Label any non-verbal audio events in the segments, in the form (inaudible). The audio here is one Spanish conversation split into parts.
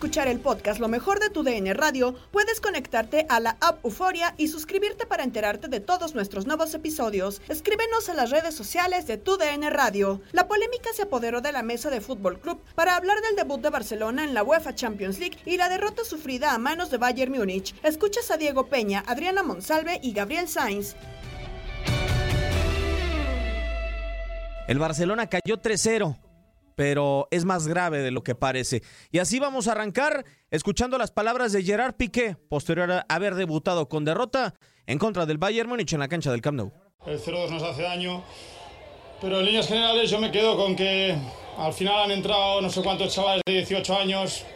Escuchar el podcast Lo mejor de tu DN Radio, puedes conectarte a la app Euforia y suscribirte para enterarte de todos nuestros nuevos episodios. Escríbenos en las redes sociales de tu DN Radio. La polémica se apoderó de la mesa de Fútbol Club para hablar del debut de Barcelona en la UEFA Champions League y la derrota sufrida a manos de Bayern Múnich. Escuchas a Diego Peña, Adriana Monsalve y Gabriel Sainz. El Barcelona cayó 3-0 pero es más grave de lo que parece. Y así vamos a arrancar escuchando las palabras de Gerard Piqué, posterior a haber debutado con derrota en contra del Bayern Múnich en la cancha del Camp Nou. El 0-2 nos hace daño, pero en líneas generales yo me quedo con que al final han entrado no sé cuántos chavales de 18 años.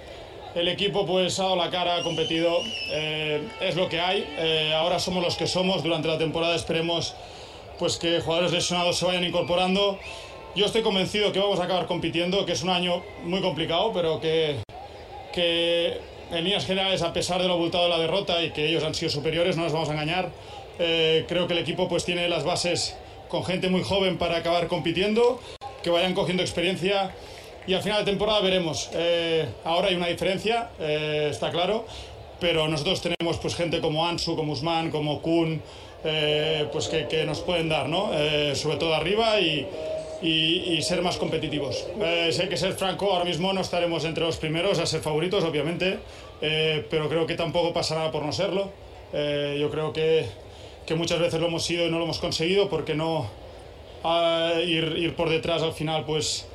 El equipo pues ha dado la cara, ha competido, eh, es lo que hay. Eh, ahora somos los que somos. Durante la temporada esperemos pues que jugadores lesionados se vayan incorporando yo estoy convencido que vamos a acabar compitiendo, que es un año muy complicado, pero que, que en líneas generales, a pesar de lo abultado de la derrota y que ellos han sido superiores, no nos vamos a engañar, eh, creo que el equipo pues tiene las bases con gente muy joven para acabar compitiendo, que vayan cogiendo experiencia y al final de temporada veremos. Eh, ahora hay una diferencia, eh, está claro, pero nosotros tenemos pues gente como Ansu, como Usman, como Kun, pues que, que, nos pueden dar, ¿no? sobre todo arriba y y, ser más competitivos. Eh, sé que ser franco, ahora mismo no estaremos entre los primeros a ser favoritos, obviamente, eh, pero creo que tampoco pasa nada por no serlo. Eh, yo creo que, que, muchas veces lo hemos sido y no lo hemos conseguido porque no ir, ir, por detrás al final, pues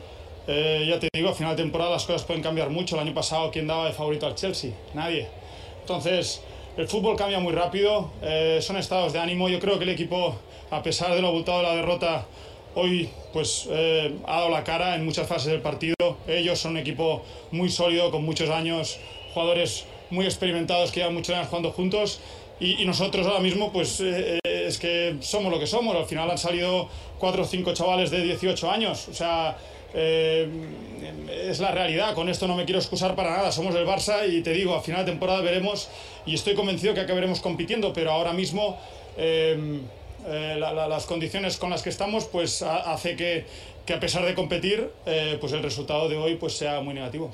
ya te digo, a final de temporada las cosas pueden cambiar mucho. El año pasado, ¿quién daba de favorito al Chelsea? Nadie. Entonces, el fútbol cambia muy rápido, son estados de ánimo. Yo creo que el equipo, a pesar de lo abultado de la derrota, Hoy pues eh, ha dado la cara en muchas fases del partido. Ellos son un equipo muy sólido, con muchos años, jugadores muy experimentados que llevan muchos años jugando juntos. Y, nosotros ahora mismo pues eh, es que somos lo que somos. Al final han salido cuatro o cinco chavales de 18 años. O sea, eh, es la realidad. Con esto no me quiero excusar para nada. Somos el Barça y te digo, a final de temporada veremos y estoy convencido que acabaremos compitiendo, pero ahora mismo... Eh, las condiciones con las que estamos, pues hace que, que, a pesar de competir, eh, pues el resultado de hoy pues sea muy negativo.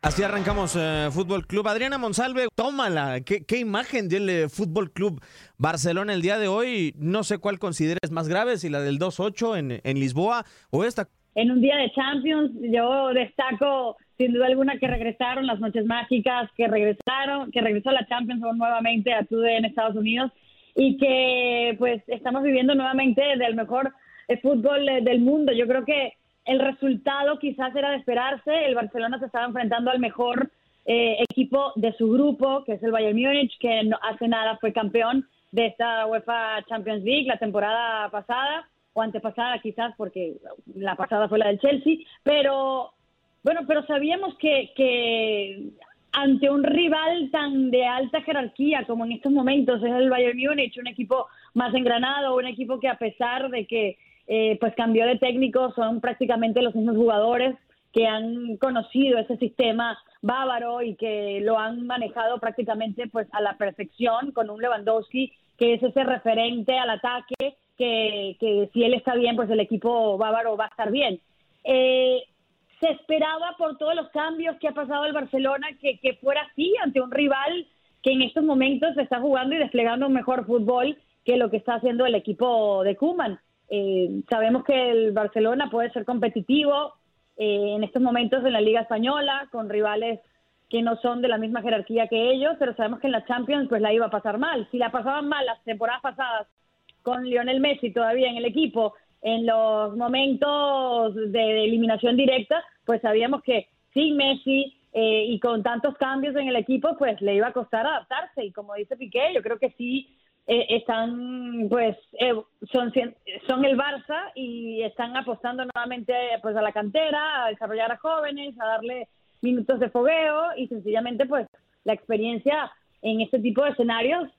Así arrancamos eh, Fútbol Club. Adriana Monsalve, tómala. ¿Qué, qué imagen dio el eh, Fútbol Club Barcelona el día de hoy? No sé cuál consideres más grave, si la del 2-8 en, en Lisboa o esta. En un día de Champions, yo destaco sin duda alguna que regresaron las noches mágicas, que regresaron, que regresó la Champions nuevamente a TUDE en Estados Unidos y que pues estamos viviendo nuevamente del mejor eh, fútbol del mundo. Yo creo que el resultado quizás era de esperarse. El Barcelona se estaba enfrentando al mejor eh, equipo de su grupo, que es el Bayern Múnich, que no, hace nada fue campeón de esta UEFA Champions League la temporada pasada o antepasada quizás porque la pasada fue la del Chelsea, pero bueno, pero sabíamos que, que ante un rival tan de alta jerarquía como en estos momentos es el Bayern Múnich, un equipo más engranado, un equipo que a pesar de que eh, pues cambió de técnico, son prácticamente los mismos jugadores que han conocido ese sistema bávaro y que lo han manejado prácticamente pues a la perfección con un Lewandowski que es ese referente al ataque que, que si él está bien pues el equipo bávaro va a estar bien. Eh, se esperaba por todos los cambios que ha pasado el Barcelona que, fuera así ante un rival que en estos momentos está jugando y desplegando un mejor fútbol que lo que está haciendo el equipo de Kuman. Eh, sabemos que el Barcelona puede ser competitivo eh, en estos momentos en la Liga Española con rivales que no son de la misma jerarquía que ellos, pero sabemos que en la Champions pues la iba a pasar mal. Si la pasaban mal las temporadas pasadas con Lionel Messi todavía en el equipo, en los momentos de eliminación directa, pues sabíamos que sin Messi eh, y con tantos cambios en el equipo, pues le iba a costar adaptarse. Y como dice Piqué, yo creo que sí eh, están pues eh, son el Barça y están apostando nuevamente pues a la cantera a desarrollar a jóvenes a darle minutos de fogueo y sencillamente pues la experiencia en este tipo de escenarios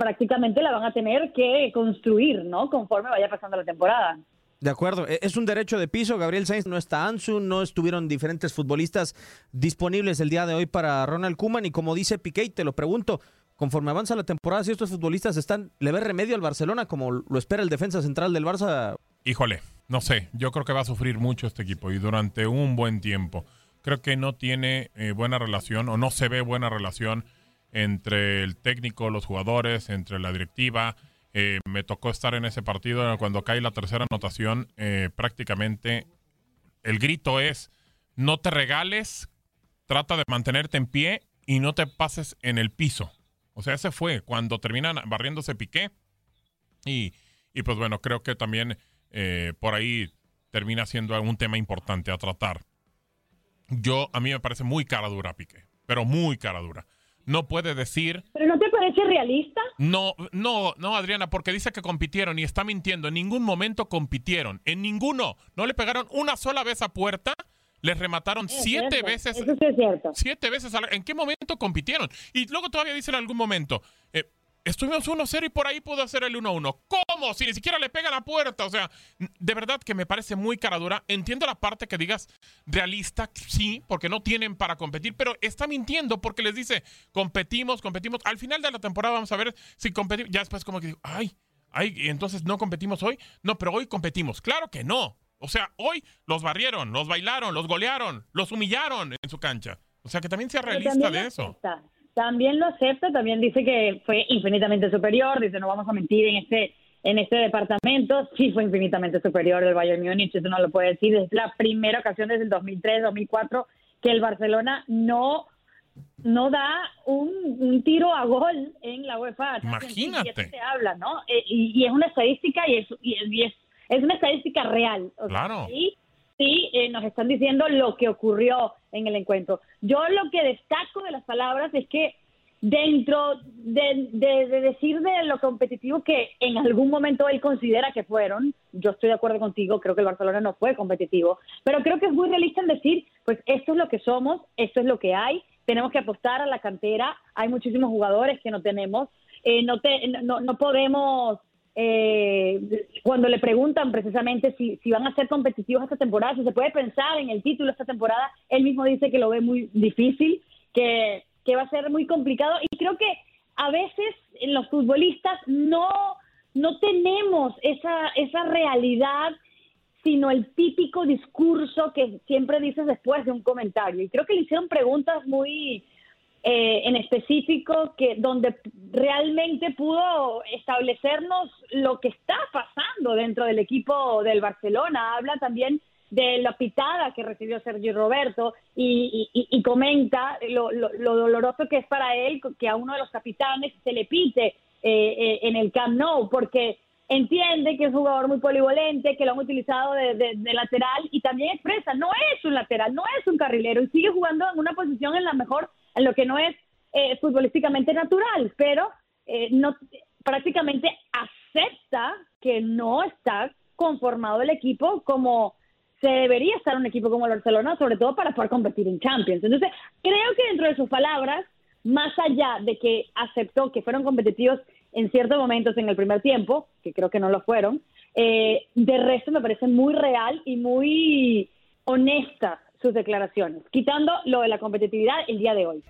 prácticamente la van a tener que construir no conforme vaya pasando la temporada de acuerdo, e-, es un derecho de piso. Gabriel Sainz no está Ansu, no estuvieron diferentes futbolistas disponibles el día de hoy para Ronald Kuman. Y como dice Piqué, te lo pregunto, conforme avanza la temporada, si estos futbolistas están, ¿le ve remedio al Barcelona como lo espera el defensa central del Barça? Híjole, no sé, yo creo que va a sufrir mucho este equipo y durante un buen tiempo. Creo que no tiene eh, buena relación o no se ve buena relación entre el técnico, los jugadores, entre la directiva. Eh, me tocó estar en ese partido cuando cae la tercera anotación. Eh, prácticamente el grito es: no te regales, trata de mantenerte en pie y no te pases en el piso. O sea, ese fue cuando terminan barriéndose Piqué. Y, y pues bueno, creo que también eh, por ahí termina siendo un tema importante a tratar. Yo, a mí me parece muy cara dura Piqué, pero muy cara dura. No puede decir... ¿Pero no te parece realista? No, no, no, Adriana, porque dice que compitieron y está mintiendo. En ningún momento compitieron. En ninguno. No le pegaron una sola vez a puerta les remataron siete veces. Eso sí es cierto. Siete veces. ¿En qué momento compitieron? Y luego todavía dicen en algún momento, eh, estuvimos 1-0 y por ahí pudo hacer el 1-1. ¿Cómo? Si ni siquiera le pega la puerta. O sea, de verdad que me parece muy caradura. Entiendo la parte que digas realista, sí, porque no tienen para competir, pero está mintiendo porque les dice, competimos, competimos. Al final de la temporada vamos a ver si competimos. Ya después como que digo, ay, ay, entonces no competimos hoy. No, pero hoy competimos. Claro que no. O sea, hoy los barrieron, los bailaron, los golearon, los humillaron en su cancha. O sea, que también sea realista de eso. También lo acepta, también dice que fue infinitamente superior, dice no vamos a mentir en este en este departamento, sí fue infinitamente superior el Bayern Múnich, eso no lo puede decir, es la primera ocasión desde el 2003, 2004 que el Barcelona no no da un, tiro a gol en la UEFA. Imagínate. Se habla, ¿no? Eh, y, es una estadística y es, y es es una estadística real. claro. sí, sí eh, nos están diciendo lo que ocurrió en el encuentro. Yo lo que destaco de las palabras es que dentro de, decir de lo competitivo que en algún momento él considera que fueron, yo estoy de acuerdo contigo, creo que el Barcelona no fue competitivo, pero creo que es muy realista en decir, pues esto es lo que somos, esto es lo que hay, tenemos que apostar a la cantera, hay muchísimos jugadores que no tenemos, eh, no, te, no, no podemos eh, cuando le preguntan precisamente si, si van a ser competitivos esta temporada, si se puede pensar en el título esta temporada, él mismo dice que lo ve muy difícil, que, que va a ser muy complicado y creo que a veces en los futbolistas no, no tenemos esa, esa realidad sino el típico discurso que siempre dices después de un comentario. Y creo que le hicieron preguntas muy eh, en específico que donde realmente pudo establecernos lo que está pasando dentro del equipo del Barcelona. Habla también de la pitada que recibió Sergio Roberto y, comenta lo, doloroso que es para él que a uno de los capitanes se le pite eh, eh, en el Camp Nou, porque entiende que es un jugador muy polivalente, que lo han utilizado de, lateral y también expresa, no es un lateral, no es un carrilero y sigue jugando en una posición en la mejor, en lo que no es eh, futbolísticamente natural, pero no prácticamente acepta que no está conformado el equipo como se debería estar un equipo como el Barcelona, sobre todo para poder competir en Champions. Entonces, creo que dentro de sus palabras, más allá de que aceptó que fueron competitivos en ciertos momentos en el primer tiempo, que creo que no lo fueron, eh, de resto me parece muy real y muy honesta sus declaraciones, quitando lo de la competitividad el día de hoy.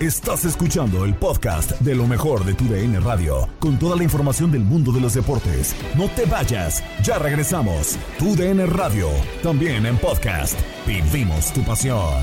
Estás escuchando el podcast de lo mejor de tu DN Radio, con toda la información del mundo de los deportes. No te vayas, ya regresamos. Tu DN Radio, también en podcast. Vivimos tu pasión.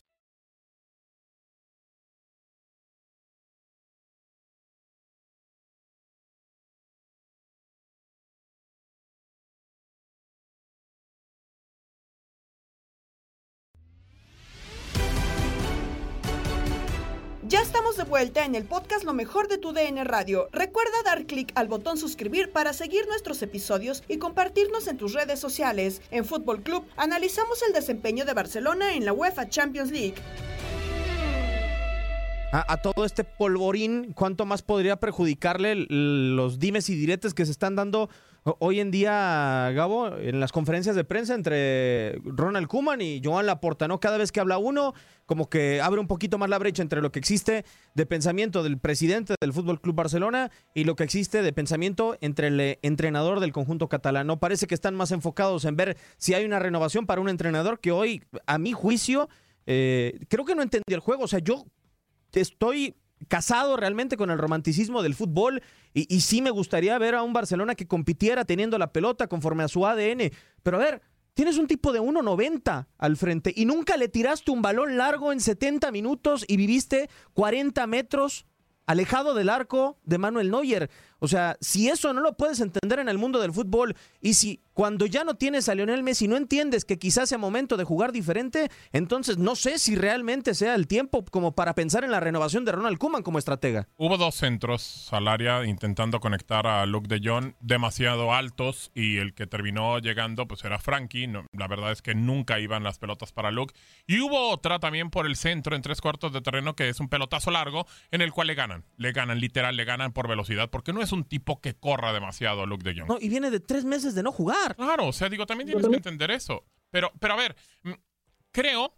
Vuelta en el podcast Lo mejor de tu DN Radio. Recuerda dar clic al botón suscribir para seguir nuestros episodios y compartirnos en tus redes sociales. En Fútbol Club analizamos el desempeño de Barcelona en la UEFA Champions League. A, a, todo este polvorín, ¿cuánto más podría perjudicarle los dimes y diretes que se están dando hoy en día, Gabo, en las conferencias de prensa entre Ronald Kuman y Joan Laporta, ¿no? Cada vez que habla uno, como que abre un poquito más la brecha entre lo que existe de pensamiento del presidente del Fútbol Club Barcelona y lo que existe de pensamiento entre el eh, entrenador del conjunto catalán. No parece que están más enfocados en ver si hay una renovación para un entrenador que hoy, a mi juicio, eh, creo que no entendió el juego. O sea, yo estoy casado realmente con el romanticismo del fútbol y, sí me gustaría ver a un Barcelona que compitiera teniendo la pelota conforme a su ADN. Pero a ver, tienes un tipo de 1.90 al frente y nunca le tiraste un balón largo en 70 minutos y viviste 40 metros alejado del arco de Manuel Neuer. O sea, si eso no lo puedes entender en el mundo del fútbol y si cuando ya no tienes a Lionel Messi no entiendes que quizás sea momento de jugar diferente, entonces no sé si realmente sea el tiempo como para pensar en la renovación de Ronald Koeman como estratega. Hubo dos centros al área intentando conectar a Luke de Jong demasiado altos y el que terminó llegando pues era Frankie. La verdad es que nunca iban las pelotas para Luke. Y hubo otra también por el centro en tres cuartos de terreno que es un pelotazo largo en el cual le ganan. Le ganan, literal, le ganan por velocidad porque no es un tipo que corra demasiado Luke de Jong. No, y viene de tres meses de no jugar. Claro, o sea, digo, también tienes que entender eso. Pero, pero a ver, mm, creo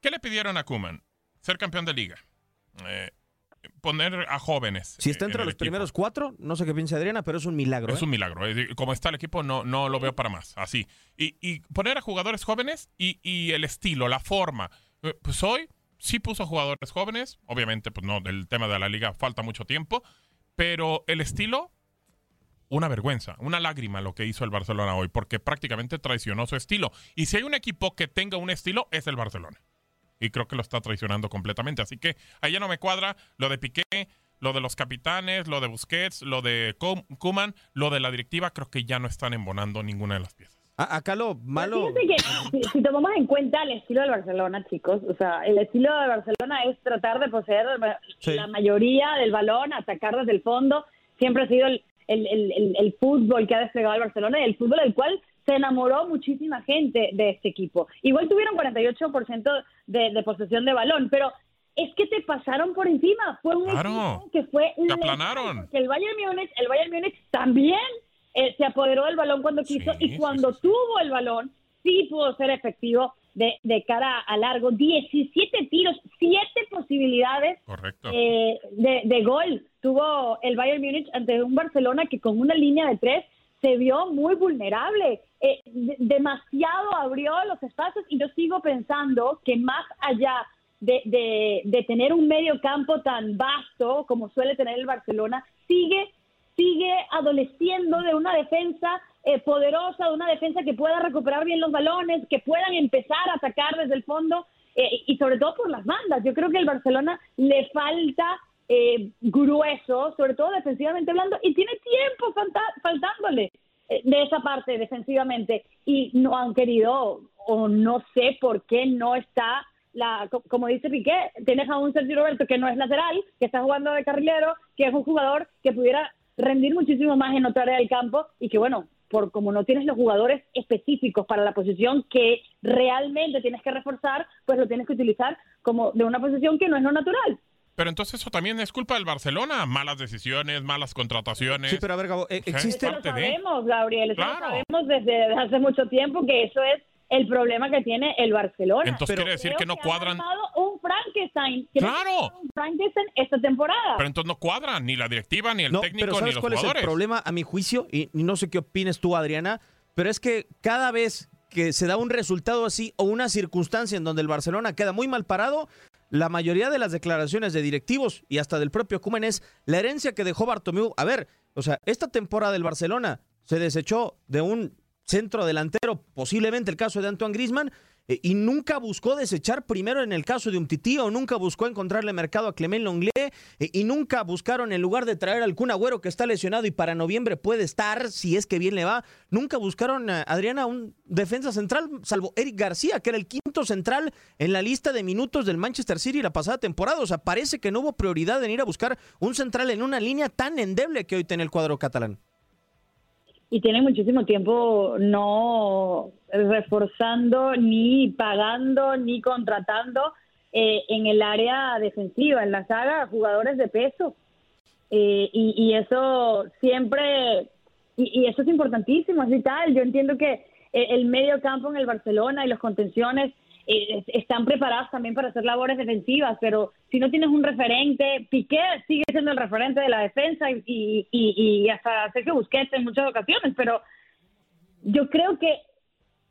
que le pidieron a Kuman ser campeón de liga. Eh, poner a jóvenes. Si está eh, entre en el los equipo. primeros cuatro, no sé qué piensa Adriana, pero es un milagro. Es ¿eh? un milagro. eh. Como está el equipo, no, no lo veo para más. Así. Y, y poner a jugadores jóvenes y, y el estilo, la forma. Eh, Pues hoy sí puso jugadores jóvenes. Obviamente, pues no, del tema de la liga falta mucho tiempo. Pero el estilo, una vergüenza, una lágrima lo que hizo el Barcelona hoy, porque prácticamente traicionó su estilo. Y si hay un equipo que tenga un estilo, es el Barcelona. Y creo que lo está traicionando completamente. Así que ahí ya no me cuadra lo de Piqué, lo de los capitanes, lo de Busquets, lo de Kuman, lo de la directiva. Creo que ya no están embonando ninguna de las piezas. A- acá lo malo. Fíjate que si, si tomamos en cuenta el estilo del Barcelona, chicos, o sea, el estilo de Barcelona es tratar de poseer Sí. la mayoría del balón, atacar desde el fondo. Siempre ha sido el, el, el, el- el fútbol que ha desplegado el Barcelona y el fútbol del cual se enamoró muchísima gente de este equipo. Igual tuvieron 48% de, de posesión de balón, pero es que te pasaron por encima. Fue un Claro. equipo que fue Te aplanaron. porque el Bayern Múnich, el Bayern Múnich también eh, se apoderó del balón cuando quiso Sí, y cuando sí, sí. tuvo el balón sí pudo ser efectivo de, de cara a largo. 17 tiros, 7 posibilidades Correcto. eh, de, de gol tuvo el Bayern Múnich ante un Barcelona que con una línea de tres se vio muy vulnerable. Eh, de- demasiado abrió los espacios y yo sigo pensando que más allá de, de- de tener un medio campo tan vasto como suele tener el Barcelona, sigue sigue adoleciendo de una defensa eh, poderosa, de una defensa que pueda recuperar bien los balones, que puedan empezar a atacar desde el fondo eh, y sobre todo por las bandas. Yo creo que el Barcelona le falta eh, grueso, sobre todo defensivamente hablando, y tiene tiempo faltándole eh, de esa parte defensivamente y no han querido o no sé por qué no está la co- como dice Piqué, tienes a un Sergio Roberto que no es lateral, que está jugando de carrilero, que es un jugador que pudiera rendir muchísimo más en otra área del campo y que bueno, por como no tienes los jugadores específicos para la posición que realmente tienes que reforzar, pues lo tienes que utilizar como de una posición que no es lo natural. Pero entonces eso también es culpa del Barcelona. Malas decisiones, malas contrataciones. Sí, pero a ver, Gabo, sea, existe. es Eso lo sabemos, Gabriel, eso Claro. lo sabemos desde hace mucho tiempo que eso es el problema que tiene el Barcelona. Entonces Pero- quiere decir que no cuadran. un Frankenstein. ¡Claro! Un Frankenstein esta temporada. Pero entonces no cuadran ni la directiva, ni el No, técnico, pero ni ¿sabes los cuál jugadores. es el problema a mi juicio? Y, no sé qué opines tú, Adriana, pero es que cada vez que se da un resultado así o una circunstancia en donde el Barcelona queda muy mal parado, la mayoría de las declaraciones de directivos y hasta del propio Koeman es la herencia que dejó Bartomeu. A ver, o sea, esta temporada del Barcelona se desechó de un centro delantero, posiblemente el caso de Antoine Griezmann, eh, y nunca buscó desechar primero en el caso de un tití o nunca buscó encontrarle mercado a Clement Longlé eh, y nunca buscaron en lugar de traer al Kun Agüero que está lesionado y para noviembre puede estar si es que bien le va, nunca buscaron a Adriana un defensa central salvo Eric García que era el quinto central en la lista de minutos del Manchester City la pasada temporada, o sea, parece que no hubo prioridad en ir a buscar un central en una línea tan endeble que hoy tiene el cuadro catalán. Y tienen muchísimo tiempo no reforzando, ni pagando, ni contratando eh, en el área defensiva, en la saga, jugadores de peso. Eh, y, y eso siempre, y, y eso es importantísimo, es vital. Yo entiendo que eh, el medio campo en el Barcelona y los contenciones eh, es- están preparados también para hacer labores defensivas, pero si no tienes un referente, Piqué sigue siendo el referente de la defensa y, y, y, y hasta Sergio Busquets en muchas ocasiones, pero yo creo que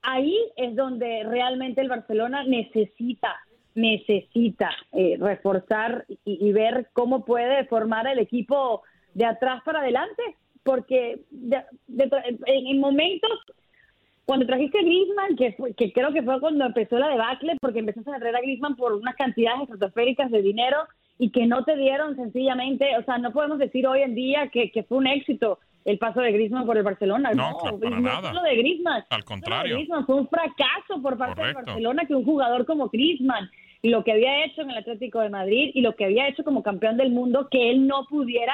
ahí es donde realmente el Barcelona necesita necesita eh, reforzar y, y ver cómo puede formar el equipo de atrás para adelante, porque en, en momentos cuando trajiste a Griezmann, que, fue- que creo que fue cuando empezó la debacle, porque empezaste a traer a Griezmann por unas cantidades estratosféricas de dinero y que no te dieron sencillamente, o sea, no podemos decir hoy en día que, que fue un éxito el paso de Griezmann por el Barcelona. No, No, claro, para no nada. solo de Griezmann. Al de contrario. Griezmann fue un fracaso por parte Correcto. del Barcelona que un jugador como Griezmann y lo que había hecho en el Atlético de Madrid y lo que había hecho como campeón del mundo, que él no pudiera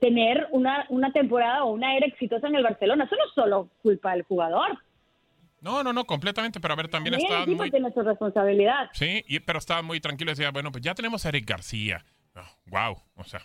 tener una, una temporada o una era exitosa en el Barcelona. Eso no es solo culpa del jugador. No, no, no, completamente. Pero a ver, también También el está equipo muy. tiene su responsabilidad. Sí, y- pero estaba muy tranquilo. Decía, bueno, pues ya tenemos a Eric García. wow, o sea,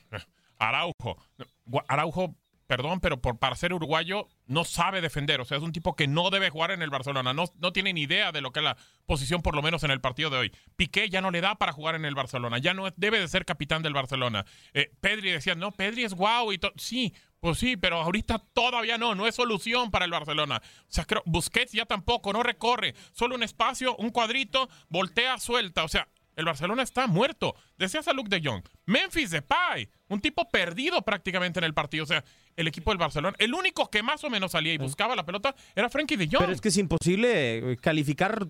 Araujo. Gua- Araujo, perdón, pero por, para ser uruguayo no sabe defender. O sea, es un tipo que no debe jugar en el Barcelona. No, no tiene ni idea de lo que es la posición, por lo menos en el partido de hoy. Piqué ya no le da para jugar en el Barcelona. Ya no debe de ser capitán del Barcelona. Eh, Pedri decía, no, Pedri es guau y todo. Sí, pues sí, pero ahorita todavía no, no es solución para el Barcelona. O sea, creo, Busquets ya tampoco, no recorre, solo un espacio, un cuadrito, voltea, suelta. O sea, el Barcelona está muerto. Decías a Luke de Jong, Memphis Depay, un tipo perdido prácticamente en el partido. O sea, el equipo del Barcelona, el único que más o menos salía y buscaba la pelota era Frankie de Jong. Pero es que es imposible eh, calificar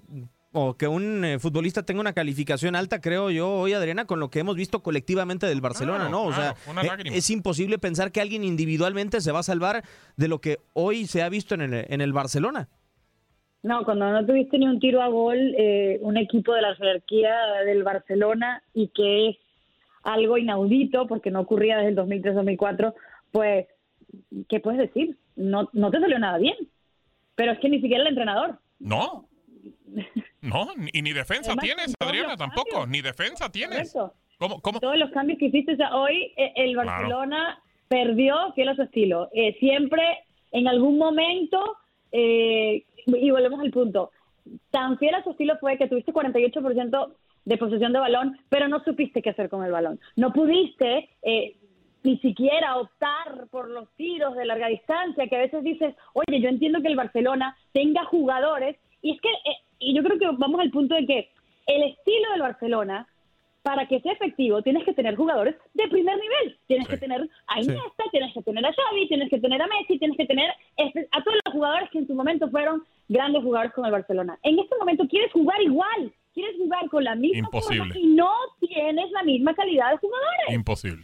o que un eh, futbolista tenga una calificación alta, creo yo, hoy, Adriana, con lo que hemos visto colectivamente del Barcelona, Claro, ¿no? O claro, sea, una eh, es imposible pensar que alguien individualmente se va a salvar de lo que hoy se ha visto en el, en el Barcelona. No, cuando no tuviste ni un tiro a gol, eh, un equipo de la jerarquía del Barcelona y que es algo inaudito porque no ocurría desde el 2003-2004, pues, ¿qué puedes decir? No, no te salió nada bien. Pero es que ni siquiera el entrenador. No. (laughs) No, y ni defensa Además, tienes, Adriana, tampoco. cambios. Ni defensa tienes. Correcto. ¿Cómo, cómo? Todos los cambios que hiciste, o sea, hoy eh, el Barcelona perdió fiel a su estilo. Eh, siempre, en algún momento, eh, y volvemos al punto, tan fiel a su estilo fue que tuviste 48% de posesión de balón, pero no supiste qué hacer con el balón. No pudiste eh, ni siquiera optar por los tiros de larga distancia, que a veces dices, oye, yo entiendo que el Barcelona tenga jugadores, y es que, eh, y yo creo que vamos al punto de que el estilo del Barcelona para que sea efectivo tienes que tener jugadores de primer nivel. Tienes que tener a Iniesta, tienes que tener a Xavi, tienes que tener a Messi, tienes que tener este- a todos los jugadores que en su momento fueron grandes jugadores con el Barcelona. En este momento quieres jugar igual, quieres jugar con la misma Imposible. y no tienes la misma calidad de jugadores. Imposible.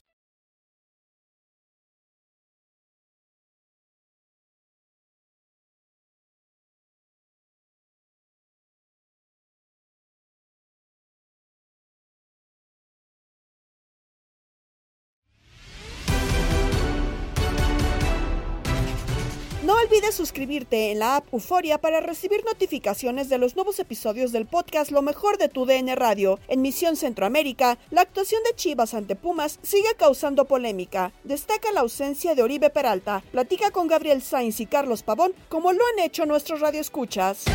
Suscribirte en la app Euforia para recibir notificaciones de los nuevos episodios del podcast Lo mejor de tu DN Radio. En Misión Centroamérica, la actuación de Chivas ante Pumas sigue causando polémica. Destaca la ausencia de Oribe Peralta. Platica con Gabriel Sainz y Carlos Pavón como lo han hecho nuestros radioescuchas.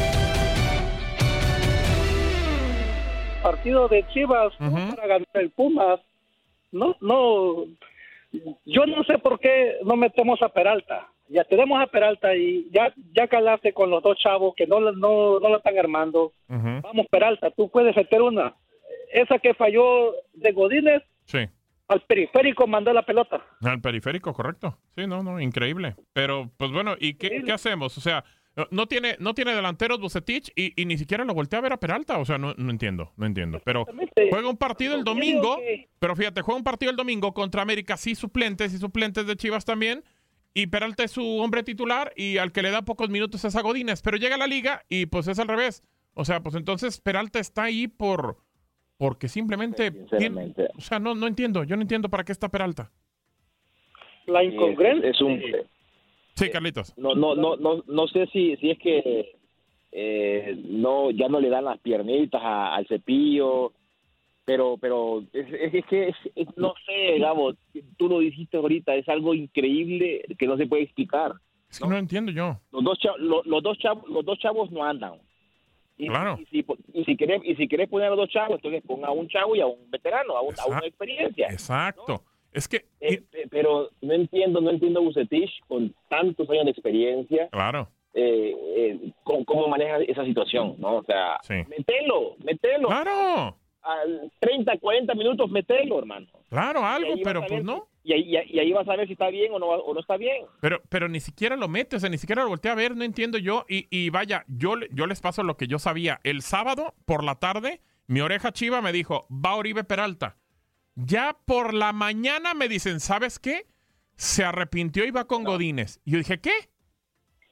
Partido de Chivas para ganar el Pumas. No, no. Yo no sé por qué no metemos a Peralta. Ya tenemos a Peralta y ya ya calaste con los dos chavos que no, no, no lo están armando. Vamos, Peralta, tú puedes meter una. Esa que falló de Godínez, Sí. al periférico mandó la pelota. Al periférico, correcto. Sí, no, no, increíble. Pero, pues bueno, ¿y qué, qué hacemos? O sea, no tiene, no tiene delanteros Bucetich y, y ni siquiera lo voltea a ver a Peralta. O sea, no, no entiendo, no entiendo. Pero juega un partido el domingo, pero fíjate, juega un partido el domingo contra América, sí suplentes y suplentes de Chivas también. Y Peralta es su hombre titular y al que le da pocos minutos es a Godínez. Pero llega a la liga y pues es al revés. O sea, pues entonces Peralta está ahí por porque simplemente tiene- o sea, no, no entiendo, yo no entiendo para qué está Peralta. La incongruencia. Es, un, Sí, Carlitos. no, no, no, no, no sé si, si es que eh, no, ya no le dan las piernitas a- al cepillo, pero, pero es, es- es que es- no sé, Gabo, tú lo dijiste ahorita, es algo increíble que no se puede explicar. Es que no, entiendo yo. Los dos, cha- lo- los, dos chavos, los dos chavos no andan. Y, Claro. y si, y si querés, y si querés poner a los dos chavos, entonces ponga a un chavo y a un veterano, a, un, a una experiencia. Exacto. Es que... Eh, eh, pero no entiendo, no entiendo a Bucetich con tantos años de experiencia. Claro. eh, eh, cómo, cómo maneja esa situación, ¿no? O sea, Sí. metelo, metelo. Claro. A 30, 40 minutos, metelo, hermano. Claro, algo, pero pues no. Y ahí, y ahí- vas a ver si está bien o no, o no está bien. Pero, pero ni siquiera lo mete, o sea, ni siquiera lo voltea a ver, no entiendo yo. Y, y vaya, yo, yo les paso lo que yo sabía. El sábado, por la tarde, mi oreja chiva me dijo, va Oribe Peralta. Ya por la mañana me dicen, ¿sabes qué? Se arrepintió y va con Godínez. Y yo dije, ¿qué?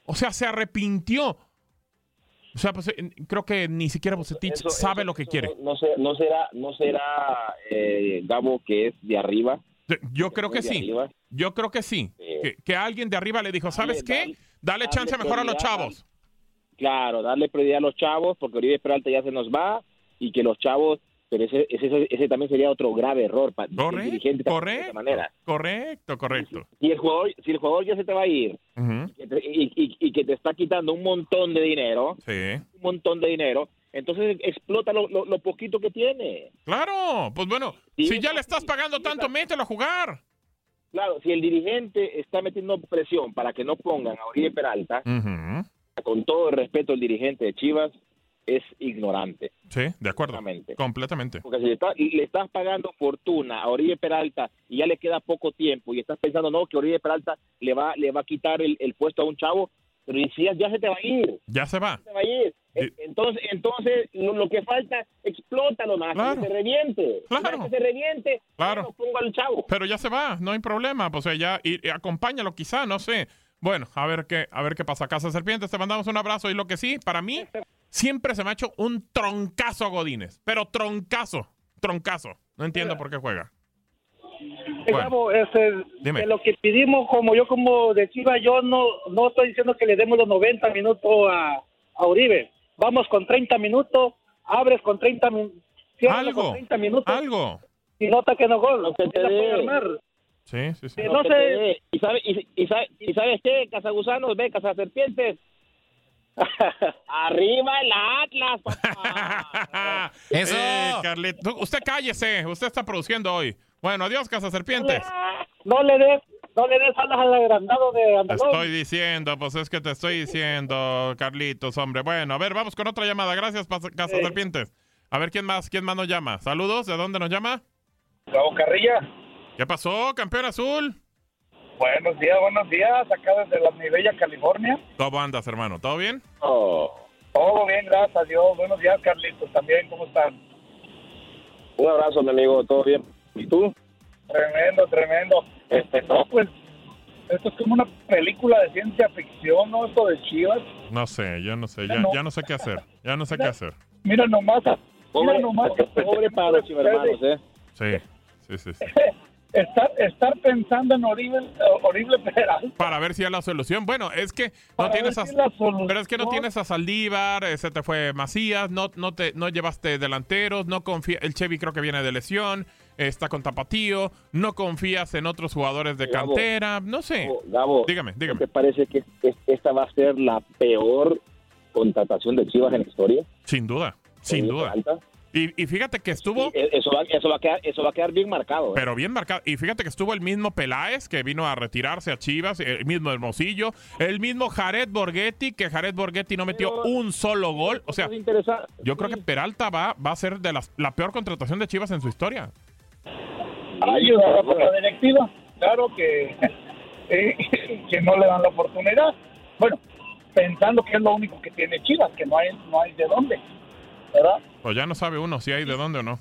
O sea, se arrepintió. O sea, pues creo que ni siquiera Bucetich Eso- sabe eso- lo que quiere. No, no no será, no será eh, Gabo que es de arriba. Yo creo que sí. arriba. Yo creo que sí. Que, que alguien de arriba le dijo, ¿sabes qué? dale- Dale dale chance mejor a los chavos. Claro, darle prioridad a los chavos, porque Oribe Peralta ya se nos va y que los chavos, pero ese, ese, ese también sería otro grave error para el Correcto, dirigente también de esa manera. Correcto, correcto. Si el jugador, si el jugador ya se te va a ir y, te- y- y- y que te está quitando un montón de dinero, Sí. un montón de dinero, entonces explota lo, lo- lo poquito que tiene. Claro, pues bueno, si ya le estás pagando tanto, mételo a jugar. Claro, si el dirigente está metiendo presión para que no pongan a Oribe Peralta, con todo el respeto el dirigente de Chivas, es ignorante. Sí, de acuerdo. Completamente. Porque si le, está- le estás pagando fortuna a Oribe Peralta y ya le queda poco tiempo y estás pensando, no, que Oribe Peralta le va, le va a quitar el, el puesto a un chavo, pero si ya, ya se te va a ir. Ya se va. Se va a ir. E- Entonces, entonces lo, lo que falta, explótalo más, Claro. que se reviente. Claro. Que se reviente, Claro. pongo al chavo. Pero ya se va, no hay problema. Pues eh, ya, y, y acompáñalo quizá, no sé. Bueno, a ver qué, a ver qué pasa. Casa Serpientes, te mandamos un abrazo. Y lo que sí, para mí, siempre se me ha hecho un troncazo a Godínez. Pero troncazo, troncazo. No entiendo por qué juega. Eh, este, Dime. de lo que pedimos, como yo como de Chivas, yo no, no estoy diciendo que le demos los 90 minutos a, a Uribe. Vamos con 30 minutos, abres con 30 minutos, Algo, con 30 minutos algo. y nota que no gol. No te armar. Sí, sí, sí. No que sé. ¿Y, sabe- y, y sabe- y sabes qué? Cazagusanos, ve, Cazaserpientes. Arriba el Atlas, papá. (laughs) Eso. Carlito, usted cállese, usted está produciendo hoy. Bueno, adiós, Casa Serpientes. No le des, no le des alas al agrandado de Te Andalón. estoy diciendo, pues es que te estoy diciendo, Carlitos, hombre. Bueno, a ver, vamos con otra llamada. Gracias, Casa Serpientes. A ver, ¿quién más? ¿Quién más nos llama? Saludos, ¿de dónde nos llama? Gabo Carrilla. ¿Qué pasó, campeón azul? Buenos días, buenos días. Acá desde la Nivella, California. ¿Cómo andas, hermano? ¿Todo bien? Todo bien, gracias a Dios. Buenos días, Carlitos. También, ¿cómo están? Un abrazo, mi amigo, ¿todo bien? ¿Y tú? Tremendo, tremendo. Este, no, pues, esto es como una película de ciencia ficción, ¿no? Esto de Chivas. No sé, yo no sé, ya, No. ya no sé qué hacer. Ya no sé qué hacer. Mira nomás, Pobre, mira nomás. pobre para los chivermanos, ¿eh? Sí, sí, sí. sí. (laughs) estar, estar pensando en horrible, horrible Peralta. Para ver si es la solución. Bueno, es que no Para tienes a, si es la solución. pero es que no tienes a Saldívar, eh, se te fue Macías, no, no te, no llevaste delanteros, no confía, el Chevy creo que viene de lesión, está con Tapatío, no confías en otros jugadores de Gabo, cantera, no sé. Gabo, dígame, ¿no dígame. te parece que es- esta va a ser la peor contratación de Chivas en la historia? Sin duda, sin duda. Y, y fíjate que estuvo, E- Eso va, eso, va a quedar, eso va a quedar bien marcado. ¿eh? pero bien marcado. Y fíjate que estuvo el mismo Peláez que vino a retirarse a Chivas, el mismo Hermosillo, el mismo Jared Borghetti, que Jared Borghetti no metió un solo gol. O sea, yo creo que Peralta va, va a ser de las, la peor contratación de Chivas en su historia. ayudada por la directiva. Claro que, (laughs) eh, (laughs) que no le dan la oportunidad. Bueno, pensando que es lo único que tiene Chivas, que no hay, no hay de dónde. ¿Verdad? Pues ya no sabe uno si hay de dónde o no.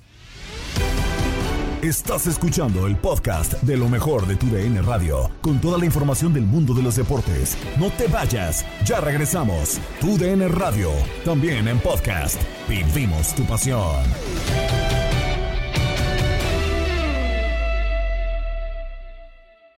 Estás escuchando el podcast de lo mejor de tu DN Radio, con toda la información del mundo de los deportes. No te vayas, ya regresamos. Tu DN Radio, también en podcast. Vivimos tu pasión.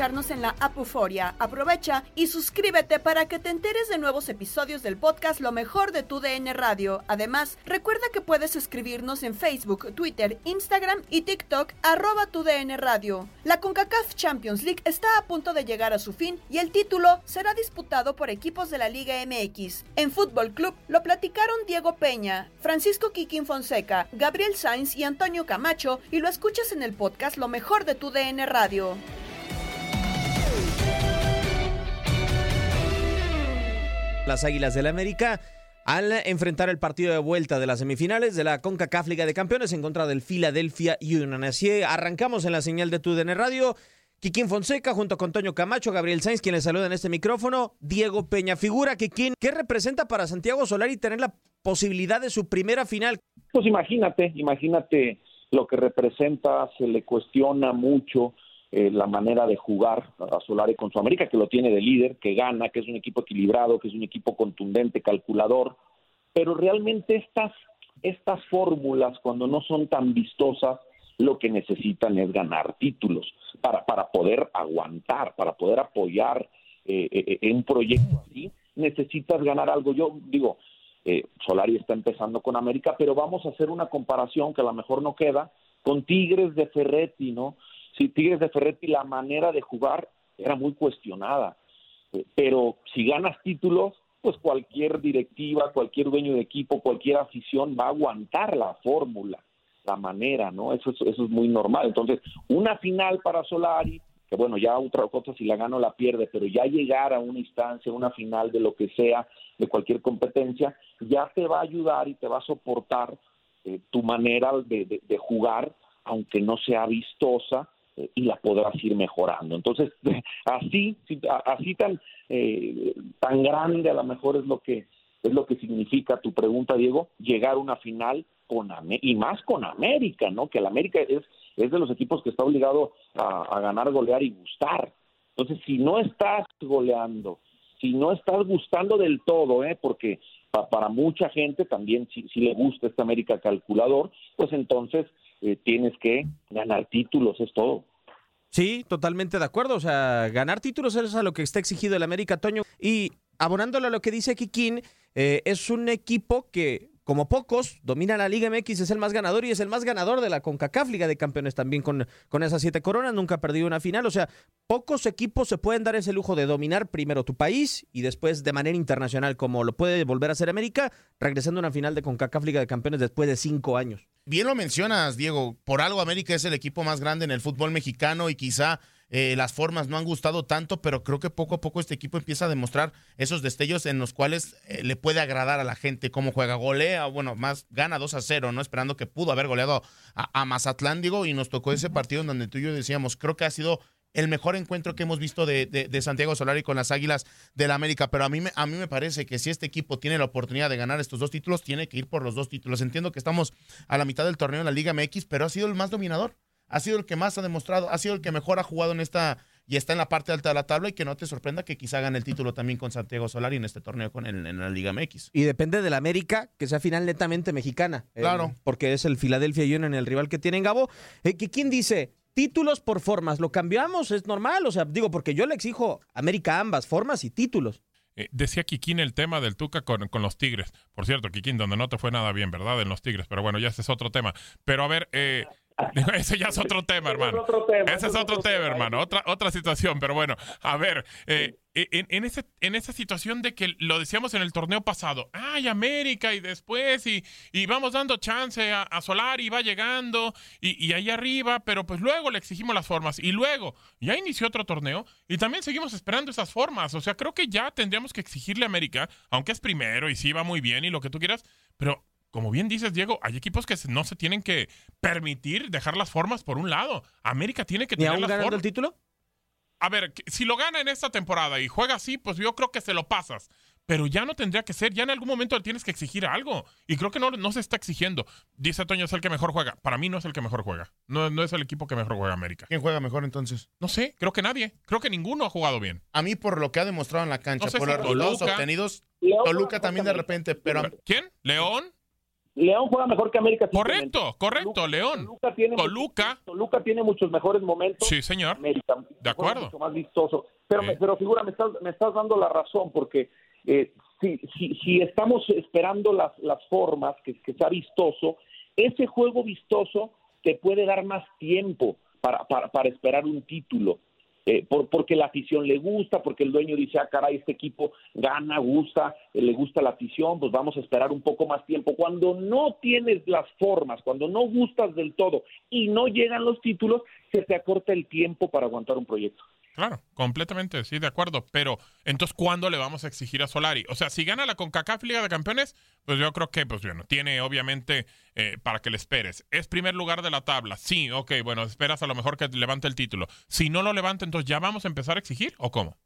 En la app Euforia. Aprovecha y suscríbete para que te enteres de nuevos episodios del podcast Lo mejor de tu DN Radio. Además, recuerda que puedes escribirnos en Facebook, Twitter, Instagram y TikTok arroba tu DN Radio. La CONCACAF Champions League está a punto de llegar a su fin y el título será disputado por equipos de la Liga MX. En Fútbol Club lo platicaron Diego Peña, Francisco Quiquín Fonseca, Gabriel Sainz y Antonio Camacho y lo escuchas en el podcast Lo mejor de tu DN Radio. Las Águilas del América al enfrentar el partido de vuelta de las semifinales de la CONCACAF Liga de Campeones en contra del Philadelphia Union. Así arrancamos en la señal de TUDN Radio. Kikín Fonseca junto con Toño Camacho, Gabriel Sainz, quien les saluda en este micrófono, Diego Peña. Figura Kikín, ¿qué representa para Santiago Solari tener la posibilidad de su primera final? Pues imagínate, imagínate lo que representa, se le cuestiona mucho eh, la manera de jugar a Solari con su América, que lo tiene de líder, que gana, que es un equipo equilibrado, que es un equipo contundente, calculador, pero realmente estas, estas fórmulas, cuando no son tan vistosas, lo que necesitan es ganar títulos para, para poder aguantar, para poder apoyar eh, eh, en un proyecto así, necesitas ganar algo. Yo digo, Eh, Solari está empezando con América, pero vamos a hacer una comparación que a lo mejor no queda con Tigres de Ferretti, ¿no? Si Tigres de Ferretti la manera de jugar era muy cuestionada, eh, pero si ganas títulos, pues cualquier directiva, cualquier dueño de equipo, cualquier afición va a aguantar la fórmula, la manera, ¿no? Eso es, eso es muy normal. Entonces, una final para Solari, que bueno, ya otra cosa si la gana o la pierde, pero ya llegar a una instancia, una final de lo que sea, de cualquier competencia, ya te va a ayudar y te va a soportar eh, tu manera de, de, jugar, aunque no sea vistosa, y la podrás ir mejorando. Entonces, (laughs) así, así tan, eh, tan grande a lo mejor es lo que es lo que significa tu pregunta, Diego, llegar a una final con y más con América, ¿no? Que el América es, es de los equipos que está obligado a, ganar, golear y gustar. Entonces, si no estás goleando, si no estás gustando del todo, ¿eh? Porque para mucha gente también si, si, le gusta este América calculador, pues entonces eh, tienes que ganar títulos, es todo. Sí, totalmente de acuerdo. O sea, ganar títulos es a lo que está exigido el América, Toño. Y abonándolo a lo que dice Kikín, eh, es un equipo que como pocos, domina la Liga MX, es el más ganador y es el más ganador de la CONCACAF Liga de Campeones también con, con esas siete coronas, nunca ha perdido una final, o sea, pocos equipos se pueden dar ese lujo de dominar primero tu país y después de manera internacional, como lo puede volver a hacer América, regresando a una final de CONCACAF Liga de Campeones después de cinco años. Bien lo mencionas, Diego, por algo América es el equipo más grande en el fútbol mexicano y quizá eh, las formas no han gustado tanto, pero creo que poco a poco este equipo empieza a demostrar esos destellos en los cuales eh, le puede agradar a la gente cómo juega. Golea, bueno, más gana 2 a 0, ¿no? Esperando que pudo haber goleado a, Mazatlán, digo, y nos tocó ese partido en donde tú y yo decíamos, creo que ha sido el mejor encuentro que hemos visto de, de, Santiago Solari con las Águilas del la América, pero a mí, me, a mí me parece que si este equipo tiene la oportunidad de ganar estos dos títulos, tiene que ir por los dos títulos. Entiendo que estamos a la mitad del torneo en la Liga MX, pero ha sido el más dominador ha sido el que más ha demostrado, ha sido el que mejor ha jugado en esta y está en la parte alta de la tabla y que no te sorprenda que quizá gane el título también con Santiago Solari en este torneo con en la Liga MX. Y depende de la América que sea final netamente mexicana. Eh, claro. porque es el Philadelphia Union el rival que tiene en Gabo. Eh, ¿Quién dice? Títulos por formas, ¿lo cambiamos? ¿Es normal? O sea, digo, porque yo le exijo a América ambas, formas y títulos. Eh, decía Kikín el tema del Tuca con, con, los Tigres. Por cierto, Kikín, donde no te fue nada bien, ¿verdad? En los Tigres. Pero bueno, ya ese es otro tema. Pero a ver, eh, (laughs) ese ya es otro tema, hermano. Ese es otro tema, hermano. Otra, otra situación. Pero bueno, a ver, eh, en, en, ese, en esa situación de que lo decíamos en el torneo pasado, ay, América y después, y, y vamos dando chance a, a Solari, va llegando, y, y, ahí arriba, pero pues luego le exigimos las formas, y luego ya inició otro torneo, y también seguimos esperando esas formas. O sea, creo que ya tendríamos que exigirle a América, aunque es primero y sí va muy bien y lo que tú quieras, pero como bien dices, Diego, hay equipos que no se tienen que permitir dejar las formas por un lado. América tiene que tener las formas. el título? A ver, si lo gana en esta temporada y juega así, pues yo creo que se lo pasas. Pero ya no tendría que ser, ya en algún momento le tienes que exigir algo. Y creo que no, no se está exigiendo. Dice Toño, es el que mejor juega. Para mí no es el que mejor juega. No, no es el equipo que mejor juega América. ¿Quién juega mejor entonces? No sé, creo que nadie. Creo que ninguno ha jugado bien. A mí, por lo que ha demostrado en la cancha, por los resultados obtenidos, Toluca también de repente, pero... ¿Quién? ¿León? León juega mejor que América. Correcto, correcto, León. Toluca tiene, Muchos, tiene muchos mejores momentos. Sí, señor. América, de acuerdo. Mucho más vistoso. Pero, pero figura, me estás, me estás dando la razón porque eh, si, si, si, estamos esperando las, las formas, que, que sea vistoso, ese juego vistoso te puede dar más tiempo para, para, para esperar un título. Eh, por, porque la afición le gusta, porque el dueño dice, ah, caray, este equipo gana, gusta, eh, le gusta la afición, pues vamos a esperar un poco más tiempo. Cuando no tienes las formas, cuando no gustas del todo y no llegan los títulos, se te acorta el tiempo para aguantar un proyecto. Claro, completamente, sí, de acuerdo. Pero, entonces, ¿cuándo le vamos a exigir a Solari? O sea, si gana la CONCACAF Liga de Campeones, pues yo creo que, pues bueno, tiene obviamente eh, para que le esperes. Es primer lugar de la tabla. Sí, ok, bueno, esperas a lo mejor que levante el título. Si no lo levanta, entonces ya vamos a empezar a exigir o cómo?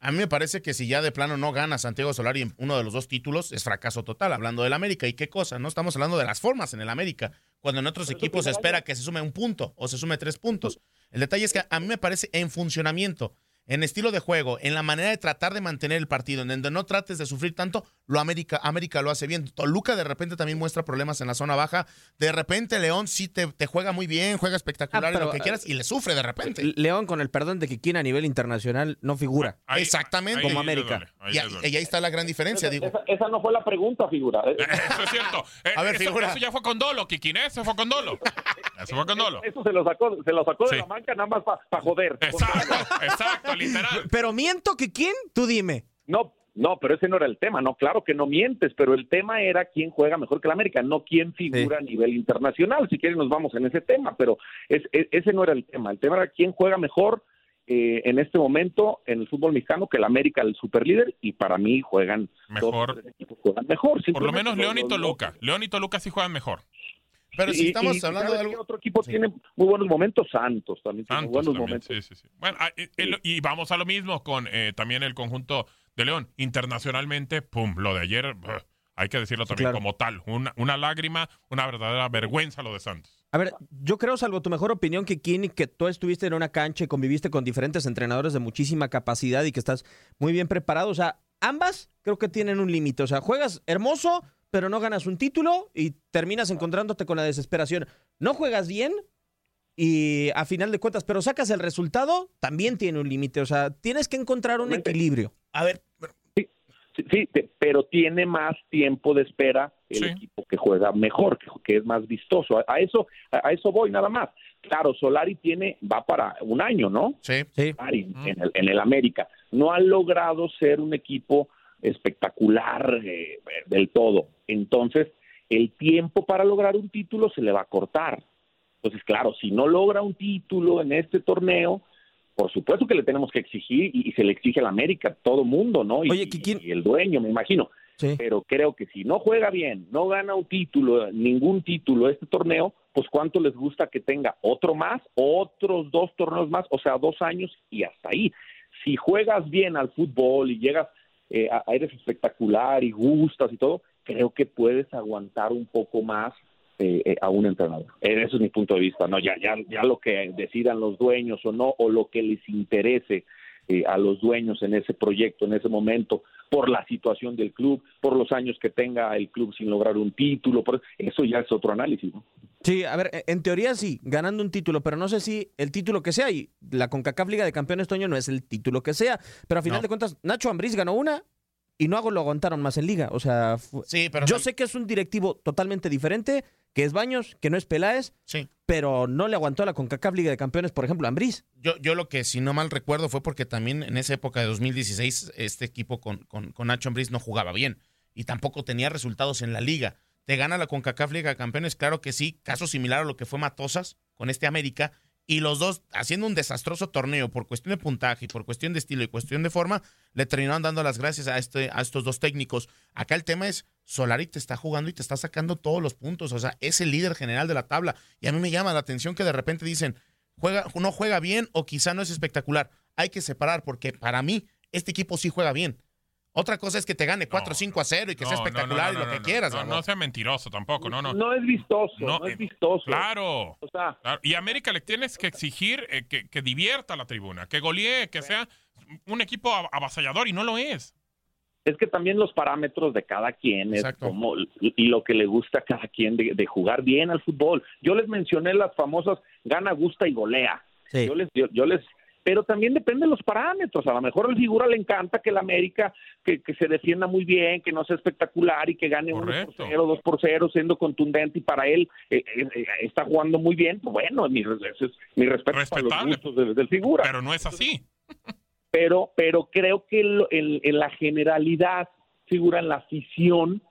A mí me parece que si ya de plano no gana Santiago Solari en uno de los dos títulos, es fracaso total, hablando del América. ¿Y qué cosa? No estamos hablando de las formas en el América, cuando en otros equipos se espera que se sume un punto o se sume tres puntos. El detalle es que a mí me parece en funcionamiento, en estilo de juego, en la manera de tratar de mantener el partido, en donde no trates de sufrir tanto, lo América, América lo hace bien. Toluca de repente también muestra problemas en la zona baja. De repente León sí te, te juega muy bien, juega espectacular Ah, lo que quieras, y le sufre de repente. León, con el perdón de Kikín a nivel internacional, no figura. Exactamente. Como América. y, ahí- y ahí está la gran diferencia, digo. Esa, esa no fue la pregunta, figura. Eh, (laughs) Eso es cierto. Eh, A ver, eso, figura. eso ya fue con Dolo, Kikín, ¿eh? Eso fue con Dolo. (laughs) Eso fue con Dolo. Eso se lo sacó, se lo sacó Sí. de la manca nada más para joder. Exacto, exacto, (laughs) literal. Pero miento Kikín, tú dime. No, no, pero ese no era el tema, no, claro que no mientes, pero el tema era quién juega mejor que la América, no quién figura a nivel internacional. Si quieren nos vamos en ese tema, pero es- es- ese no era el tema. El tema era quién juega mejor eh, en este momento en el fútbol mexicano que el América, el superlíder, y para mí juegan Mejor. dos, tres equipos juegan mejor. Por lo menos León y Toluca. León y Toluca sí juegan mejor. Pero si estamos y- hablando ¿sabes de algo. otro equipo tiene muy buenos momentos, Santos también tiene Santos buenos también, momentos. sí, sí, sí. Bueno, ah, y, vamos a lo mismo con eh, también el conjunto de León. Internacionalmente, pum, lo de ayer, hay que decirlo también claro. como tal. Una, una lágrima, una verdadera vergüenza lo de Santos. A ver, yo creo, salvo tu mejor opinión, que Kini, que tú estuviste en una cancha y conviviste con diferentes entrenadores de muchísima capacidad y que estás muy bien preparado. O sea, ambas creo que tienen un límite. O sea, juegas hermoso, pero no ganas un título y terminas encontrándote con la desesperación. No juegas bien y a final de cuentas, pero sacas el resultado, también tiene un límite. O sea, tienes que encontrar un equilibrio. A ver, Sí, sí, pero tiene más tiempo de espera el equipo que juega mejor, que, que es más vistoso. A, a eso a, a eso voy nada más. Claro, Solari tiene va para un año, ¿no? Sí. Solari en, el, en el América no ha logrado ser un equipo espectacular eh, del todo. Entonces, el tiempo para lograr un título se le va a cortar. Entonces, claro, si no logra un título en este torneo, por supuesto que le tenemos que exigir y, y se le exige al América, todo mundo, ¿no? Y, y el dueño, me imagino. Pero creo que si no juega bien, no gana un título, ningún título este torneo, pues cuánto les gusta que tenga otro más, otros dos torneos más, o sea, dos años y hasta ahí. Si juegas bien al fútbol y llegas, eh, eres espectacular y gustas y todo, creo que puedes aguantar un poco más eh, eh, a un entrenador. Ese es mi punto de vista. No, ya, ya, ya lo que decidan los dueños o no, o lo que les interese eh, a los dueños en ese proyecto, en ese momento, por la situación del club, por los años que tenga el club sin lograr un título, por eso ya es otro análisis. ¿no? Sí, a ver, en teoría sí, ganando un título, pero no sé si el título que sea, y la CONCACAF Liga de Campeones este año no es el título que sea, pero a final de cuentas, Nacho Ambriz ganó una y no lo aguantaron más en Liga. O sea, fu- Sí, pero yo sé que es un directivo totalmente diferente, que es Baños, que no es Peláez, Sí. pero no le aguantó a la CONCACAF Liga de Campeones, por ejemplo, a Ambriz. Yo, yo lo que, si no mal recuerdo, fue porque también en esa época de 2016 este equipo con, con, con Nacho Ambriz no jugaba bien y tampoco tenía resultados en la liga. ¿Te gana la CONCACAF Liga de Campeones? Claro que sí. Caso similar a lo que fue Matosas con este América. Y los dos haciendo un desastroso torneo por cuestión de puntaje y por cuestión de estilo y cuestión de forma, le terminaron dando las gracias a, este, a estos dos técnicos. Acá el tema es, Solari te está jugando y te está sacando todos los puntos. O sea, es el líder general de la tabla. Y a mí me llama la atención que de repente dicen, juega, no juega bien o quizá no es espectacular. Hay que separar porque para mí este equipo sí juega bien. Otra cosa es que te gane 4 5 a 0 y que sea No, no, espectacular no, y lo que quieras. No, sea mentiroso tampoco, no, no. No es vistoso, no, No, es vistoso. Claro. O sea, Claro, Y a América le tienes que exigir eh, que, que divierta la tribuna, que golee, que sea un equipo avasallador y no lo es. Es que también los parámetros de cada quien es como y lo que le gusta a cada quien de, de jugar bien al fútbol. Yo les mencioné las famosas gana, gusta y golea. Yo les yo, yo les pero también depende de los parámetros. A lo mejor al figura le encanta que el América que, que se defienda muy bien, que no sea espectacular y que gane uno por cero, dos por cero, siendo contundente y para él eh, eh, eh, está jugando muy bien. Pues Bueno, mi, es mi respeto para los gustos del, del figura. Pero no es así. (laughs) pero pero creo que en la generalidad figura en la afición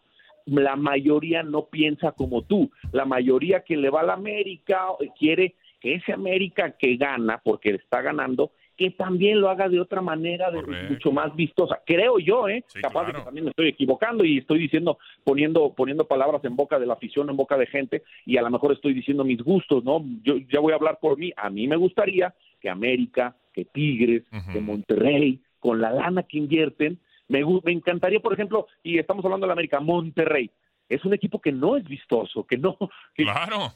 la mayoría no piensa como tú. La mayoría que le va a la América eh, quiere que ese América que gana porque está ganando que también lo haga de otra manera de, mucho más vistosa. Creo yo eh capaz de que también me estoy equivocando y estoy diciendo poniendo poniendo palabras en boca de la afición en boca de gente y a lo mejor estoy diciendo mis gustos no yo ya voy a hablar por mí. A mí me gustaría que América que Tigres que Monterrey con la lana que invierten me, me encantaría por ejemplo y estamos hablando de la América Monterrey es un equipo que no es vistoso que no (laughs) que, Claro.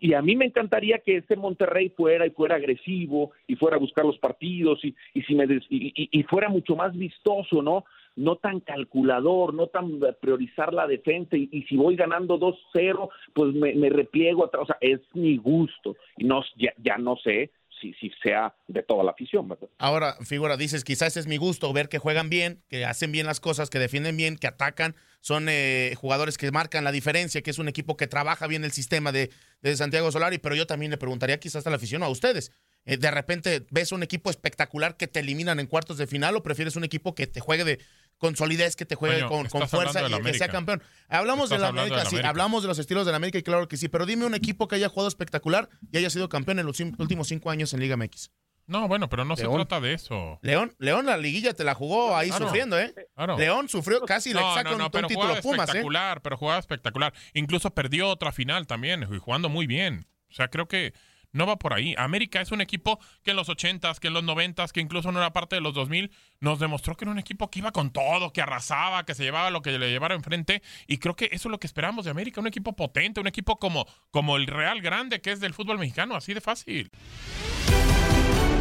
y a mí me encantaría que este Monterrey fuera y fuera agresivo y fuera a buscar los partidos y, y si me des- y, y- y fuera mucho más vistoso, ¿no? No tan calculador, no tan priorizar la defensa y, y si voy ganando 2-0, pues me, me repliego atrás, o sea, es mi gusto y no ya, ya no sé si, si sea de toda la afición, ¿verdad? Ahora, figura, dices, quizás es mi gusto, ver que juegan bien, que hacen bien las cosas, que defienden bien, que atacan, son eh, jugadores que marcan la diferencia, que es un equipo que trabaja bien el sistema de, de Santiago Solari, pero yo también le preguntaría quizás a la afición a ustedes. eh, de repente ves un equipo espectacular que te eliminan en cuartos de final o prefieres un equipo que te juegue de con solidez, que te juegue Coño, con, fuerza y que sea campeón. Hablamos de la América, sí, América. hablamos de los estilos de la América y claro que sí, pero dime un equipo que haya jugado espectacular y haya sido campeón en los últimos cinco años en Liga MX. No, bueno, pero no León. se trata de eso. León, León la liguilla te la jugó ahí Claro, sufriendo, ¿eh? claro. León sufrió casi le No, saca no, un, no, un pero título jugaba a Pumas, ¿eh? espectacular, pero jugaba espectacular. Incluso perdió otra final también, y jugando muy bien. O sea, creo que no va por ahí. América es un equipo que en los 80s, que en los 90s, que incluso no era parte de los 2000, nos demostró que era un equipo que iba con todo, que arrasaba, que se llevaba lo que le llevara enfrente. Y creo que eso es lo que esperamos de América, un equipo potente, un equipo como, como el Real Grande, que es del fútbol mexicano, así de fácil.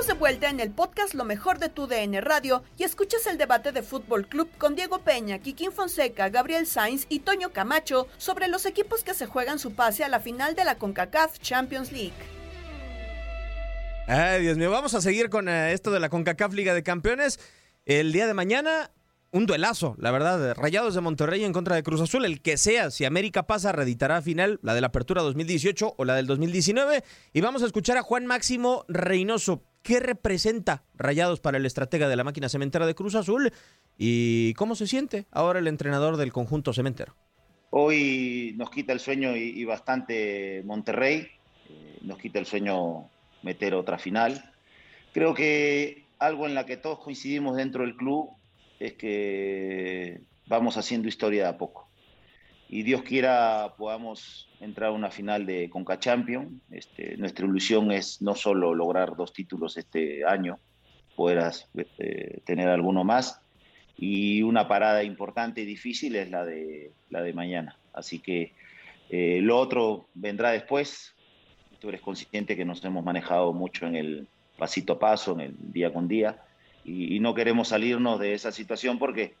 Estamos de vuelta en el podcast Lo mejor de tu DN Radio y escuchas el debate de Fútbol Club con Diego Peña, Kikín Fonseca, Gabriel Sainz y Toño Camacho sobre los equipos que se juegan su pase a la final de la CONCACAF Champions League. Ay, Dios mío, vamos a seguir con eh, esto de la CONCACAF Liga de Campeones. El día de mañana, un duelazo, la verdad. Rayados de Monterrey en contra de Cruz Azul. El que sea, si América pasa, reeditará final la de la Apertura 2018 o la del 2019. Y vamos a escuchar a Juan Máximo Reynoso. ¿Qué representa Rayados para el estratega de la máquina cementera de Cruz Azul? ¿Y cómo se siente ahora el entrenador del conjunto cementero? Hoy nos quita el sueño y, bastante Monterrey, eh, nos quita el sueño meter otra final. Creo que algo en la que todos coincidimos dentro del club es que vamos haciendo historia de a poco. Y Dios quiera podamos entrar a una final de Conca Champion. Este, nuestra ilusión es no solo lograr dos títulos este año, puedas eh, tener alguno más. Y una parada importante y difícil es la de, la de mañana. Así que eh, lo otro vendrá después. Tú eres consciente que nos hemos manejado mucho en el pasito a paso, en el día con día, y, y no queremos salirnos de esa situación porque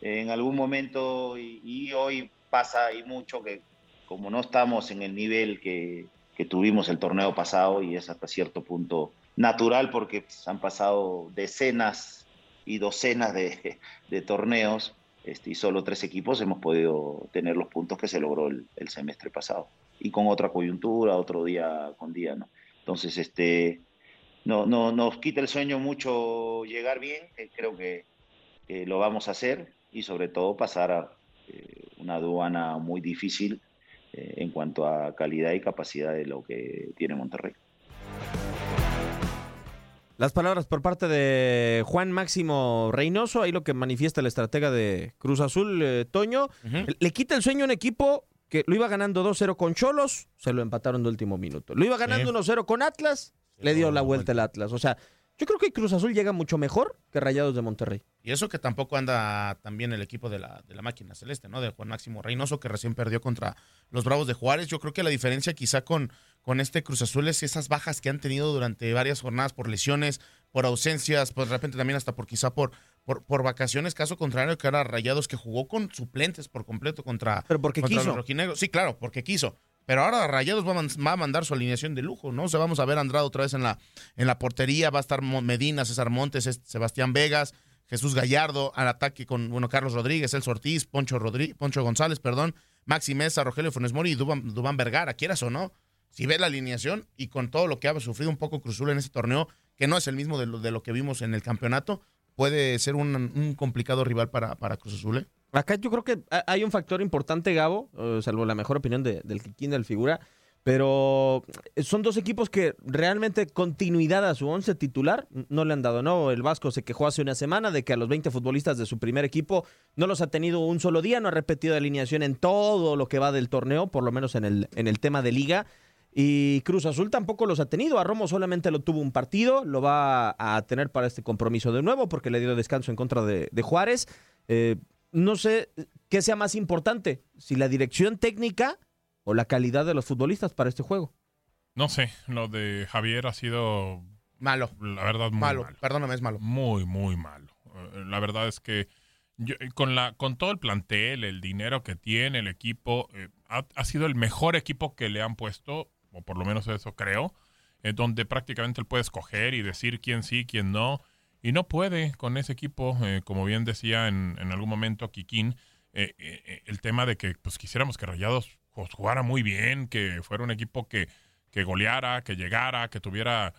en algún momento, y, y hoy pasa y mucho, que como no estamos en el nivel que, que tuvimos el torneo pasado, y es hasta cierto punto natural porque pues, han pasado decenas y docenas de, torneos, este, y solo tres equipos hemos podido tener los puntos que se logró el, semestre pasado. Y con otra coyuntura, otro día con día, ¿no? Entonces, este, no, no, nos quita el sueño mucho llegar bien, eh, creo que eh, lo vamos a hacer, y sobre todo pasar a una aduana muy difícil eh, en cuanto a calidad y capacidad de lo que tiene Monterrey. Las palabras por parte de Juan Máximo Reynoso, ahí lo que manifiesta el estratega de Cruz Azul, eh, Toño, uh -huh. le quita el sueño a un equipo que lo iba ganando 2-0 con Cholos, se lo empataron de último minuto. Lo iba ganando 1-0 con Atlas, le dio la vuelta el Atlas. O sea, yo creo que Cruz Azul llega mucho mejor que Rayados de Monterrey. Y eso que tampoco anda también el equipo de la, de la máquina celeste, ¿no? De Juan Máximo Reynoso, que recién perdió contra los Bravos de Juárez. Yo creo que la diferencia quizá con, con este Cruz Azul es esas bajas que han tenido durante varias jornadas por lesiones, por ausencias, pues de repente también hasta por quizá por, por, por vacaciones, caso contrario que era Rayados que jugó con suplentes por completo contra, Pero porque contra quiso. los rojinegros. Sí, claro, porque quiso. Pero ahora Rayados va a, mandar su alineación de lujo, ¿no? O sea, vamos a ver a Andrade otra vez en la, en la portería, va a estar Medina, César Montes, es- Sebastián Vegas, Jesús Gallardo, al ataque con, bueno, Carlos Rodríguez, Elso Ortiz, Poncho, Rodrí- Poncho González, perdón, Maxi Mesa, Rogelio Funes Mori y Dubán, Vergara, quieras o no. Si ves la alineación y con todo lo que ha sufrido un poco Cruzul en ese torneo, que no es el mismo de lo, de lo que vimos en el campeonato, puede ser un, un complicado rival para, para Cruz Azul, ¿eh? Acá yo creo que ha- hay un factor importante, Gabo, eh, salvo la mejor opinión de- del Kikín del figura, pero son dos equipos que realmente continuidad a su once titular no le han dado, ¿no? El Vasco se quejó hace una semana de que a los 20 futbolistas de su primer equipo no los ha tenido un solo día, no ha repetido alineación en todo lo que va del torneo, por lo menos en el, en el tema de liga. Y Cruz Azul tampoco los ha tenido. A Romo solamente lo tuvo un partido, lo va a tener para este compromiso de nuevo porque le dio descanso en contra de, de Juárez. Eh, no sé qué sea más importante, si la dirección técnica o la calidad de los futbolistas para este juego. No sé, lo de Javier ha sido malo. La verdad, muy Malo, malo. perdóname, es malo. Muy, muy malo. Eh, La verdad es que yo- con, la, con todo el plantel, el dinero que tiene el equipo, eh, ha, ha sido el mejor equipo que le han puesto, o por lo menos eso creo, eh, donde prácticamente él puede escoger y decir quién sí, quién no. Y no puede con ese equipo, eh, como bien decía en, en algún momento Kikín, eh, eh, el tema de que pues quisiéramos que Rayados pues, jugara muy bien, que fuera un equipo que, que goleara, que llegara, que tuviera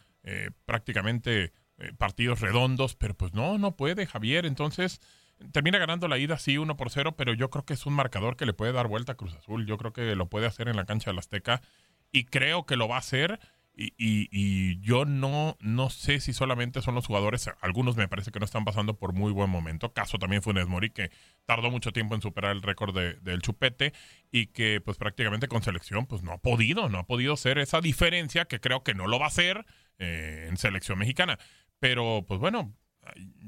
prácticamente partidos redondos, pero pues no, no puede Javier, entonces termina ganando la ida sí 1 por 0, pero yo creo que es un marcador que le puede dar vuelta a Cruz Azul, yo creo que lo puede hacer en la cancha del Azteca y creo que lo va a hacer y, yo no, no sé si solamente son los jugadores, algunos me parece que no están pasando por muy buen momento. Caso también Funes Mori, que tardó mucho tiempo en superar el récord de- del chupete y que pues prácticamente con selección pues no ha podido, no ha podido ser esa diferencia que creo que no lo va a hacer eh, en selección mexicana. Pero pues bueno,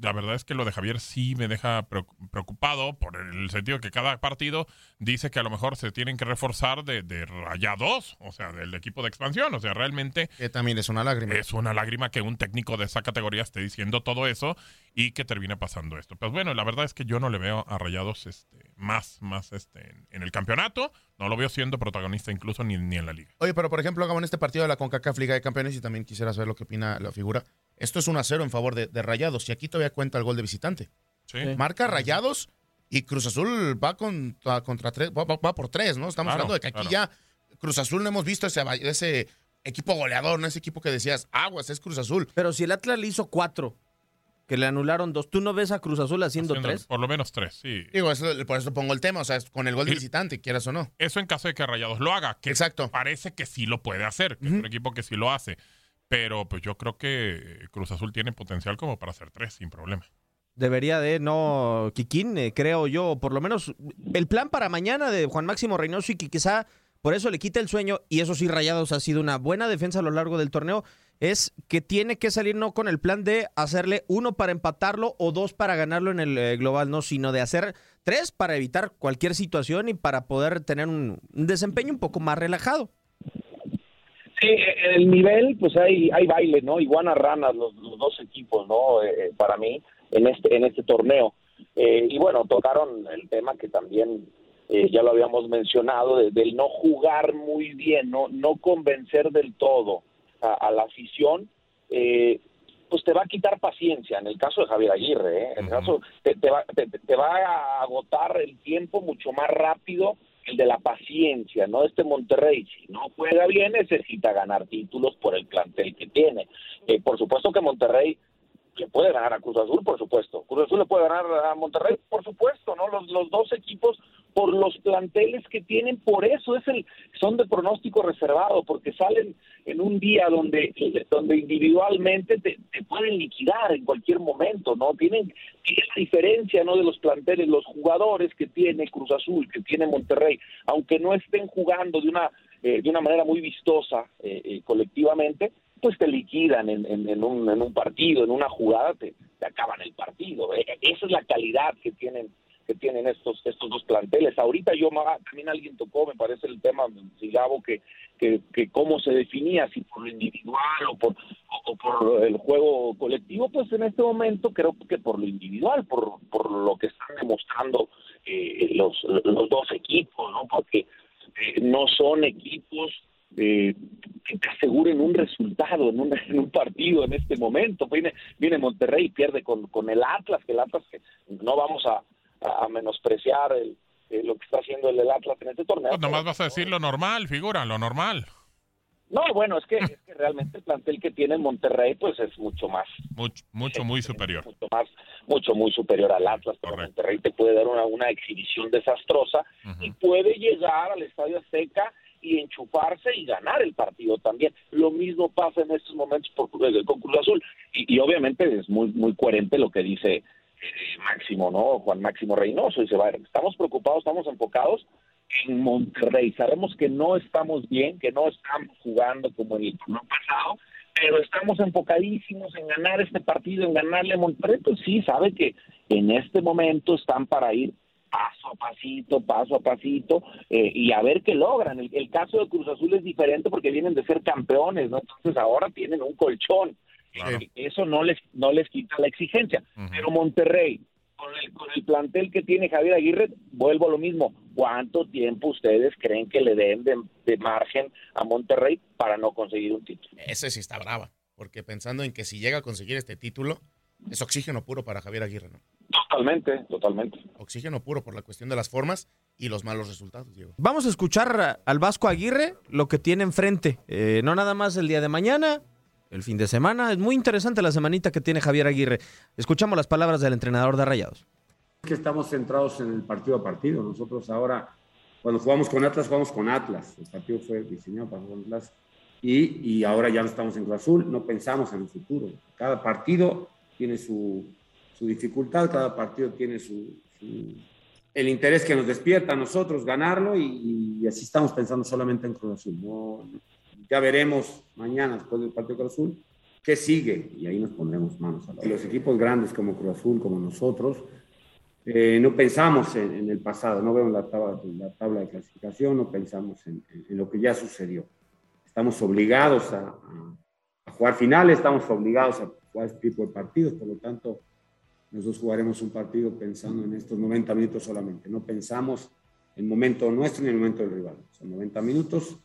la verdad es que lo de Javier sí me deja preocu- preocupado por el sentido que cada partido dice que a lo mejor se tienen que reforzar de, de rayados, o sea, del equipo de expansión. O sea, realmente. Que también es una lágrima. Es una lágrima que un técnico de esa categoría esté diciendo todo eso y que termine pasando esto. Pues bueno, la verdad es que yo no le veo a rayados este, más, más este, en, en el campeonato. No lo veo siendo protagonista incluso ni, ni en la liga. Oye, pero por ejemplo, Gabo, en este partido de la CONCACAF Liga de Campeones, y también quisiera saber lo que opina la figura, esto es 1 a 0 en favor de, de Rayados, y aquí todavía cuenta el gol de visitante. Marca Rayados y Cruz Azul va contra, contra tres, va, va- va por tres, ¿no? Estamos Claro, hablando de que aquí claro. ya Cruz Azul no hemos visto ese, ese equipo goleador, ¿no? Ese equipo que decías, aguas, es Cruz Azul. Pero si el Atlas le hizo cuatro, que le anularon dos, ¿tú no ves a Cruz Azul haciendo, Haciendo tres? Por lo menos tres, sí. Digo, eso- por eso pongo el tema, o sea, es con el gol de visitante, quieras o no. Eso en caso de que Rayados lo haga, que Exacto. parece que sí lo puede hacer, que es un equipo que sí lo hace. Pero pues yo creo que Cruz Azul tiene potencial como para hacer tres sin problema. Debería de, no, Kikín, eh, creo yo, por lo menos el plan para mañana de Juan Máximo Reynoso y que quizá por eso le quita el sueño, y eso sí, Rayados ha sido una buena defensa a lo largo del torneo, es que tiene que salir no con el plan de hacerle uno para empatarlo o dos para ganarlo en el eh, global, no, sino de hacer tres para evitar cualquier situación y para poder tener un, desempeño un poco más relajado. Sí, en el nivel, pues hay, hay baile, ¿no? Iguana ranas los, dos equipos, ¿no? Eh, para mí, en este, en este torneo. Eh, y bueno, tocaron el tema que también eh, ya lo habíamos mencionado, de- del no jugar muy bien, no, no convencer del todo a, a la afición, eh, pues te va a quitar paciencia. En el caso de Javier Aguirre, ¿eh? en el caso te, te va, te, te va a agotar el tiempo mucho más rápido el de la paciencia, ¿no? Este Monterrey, si no juega bien, necesita ganar títulos por el plantel que tiene. Eh, por supuesto que Monterrey le puede ganar a Cruz Azul, por supuesto. Cruz Azul le puede ganar a Monterrey, por supuesto, ¿no? Los, los dos equipos por los planteles que tienen, por eso es el son de pronóstico reservado, porque salen en un día donde donde individualmente te, te pueden liquidar en cualquier momento, ¿no? Tienen la diferencia, ¿no? De los planteles, los jugadores que tiene Cruz Azul, que tiene Monterrey, aunque no estén jugando de una eh, de una manera muy vistosa eh, eh, colectivamente, pues te liquidan en, en, en un, en un partido, en una jugada, te, te acaban el partido. Eh, Esa es la calidad que tienen que tienen estos estos dos planteles. Ahorita yo también alguien tocó, me parece el tema, Sigabo, que, que, que cómo se definía, si por lo individual o por, o por el juego colectivo, pues en este momento creo que por lo individual, por, por lo que están demostrando eh, los, los dos equipos, ¿no? Porque eh, no son equipos eh, que te aseguren un resultado en un, (laughs) en un partido en este momento. Viene, viene Monterrey y pierde con, con el Atlas, que el Atlas que no vamos a, a menospreciar el, lo que está haciendo el, el Atlas en este torneo. Pues nomás vas a decir lo normal, figura, lo normal. No, bueno, es que, es que realmente el plantel que tiene Monterrey pues es mucho más, Mucho, mucho muy superior. mucho más, mucho muy superior al Atlas. Pero Monterrey te puede dar una, una exhibición desastrosa y puede llegar al Estadio Azteca y enchufarse y ganar el partido también. Lo mismo pasa en estos momentos por, eh, con Cruz Azul y, y obviamente es muy muy coherente lo que dice eh, Máximo, ¿no? Juan Máximo Reynoso dice, va, estamos preocupados, estamos enfocados en Monterrey. Sabemos que no estamos bien, que no estamos jugando como en el torneo pasado, pero estamos enfocadísimos en ganar este partido, en ganarle a Monterrey. Pues sí, sabe que en este momento están para ir paso a pasito, paso a pasito, eh, y a ver qué logran. El caso de Cruz Azul es diferente porque vienen de ser campeones, ¿no? Entonces ahora tienen un colchón. Eso no les, no les quita la exigencia. Pero Monterrey, con el, con el plantel que tiene Javier Aguirre, vuelvo a lo mismo. ¿Cuánto tiempo ustedes creen que le den de, de margen a Monterrey para no conseguir un título? Ese sí está brava, porque pensando en que si llega a conseguir este título, es oxígeno puro para Javier Aguirre, ¿no? Totalmente, totalmente. Oxígeno puro por la cuestión de las formas y los malos resultados, Diego. Vamos a escuchar al Vasco Aguirre lo que tiene enfrente. Eh, no nada más el día de mañana, el fin de semana. Es muy interesante la semanita que tiene Javier Aguirre. Escuchamos las palabras del entrenador de Rayados. que estamos centrados en el partido a partido. Nosotros ahora, cuando jugamos con Atlas, jugamos con Atlas. El partido fue diseñado para con Atlas. Y, y ahora ya no estamos en Cruz Azul, no pensamos en el futuro. Cada partido tiene su, su dificultad, cada partido tiene su, su- el interés que nos despierta a nosotros ganarlo y, y así estamos pensando solamente en Cruz Azul. No- ya veremos mañana, después del partido Cruz Azul, qué sigue y ahí nos pondremos manos a la. Los equipos grandes como Cruz Azul, como nosotros, eh, no pensamos en, en el pasado, no vemos la tabla, la tabla de clasificación, no pensamos en, en- en lo que ya sucedió. Estamos obligados a, a- a jugar finales, estamos obligados a jugar este tipo de partidos, por lo tanto, nosotros jugaremos un partido pensando en estos 90 minutos solamente. No pensamos en el momento nuestro ni en el momento del rival. Son 90 minutos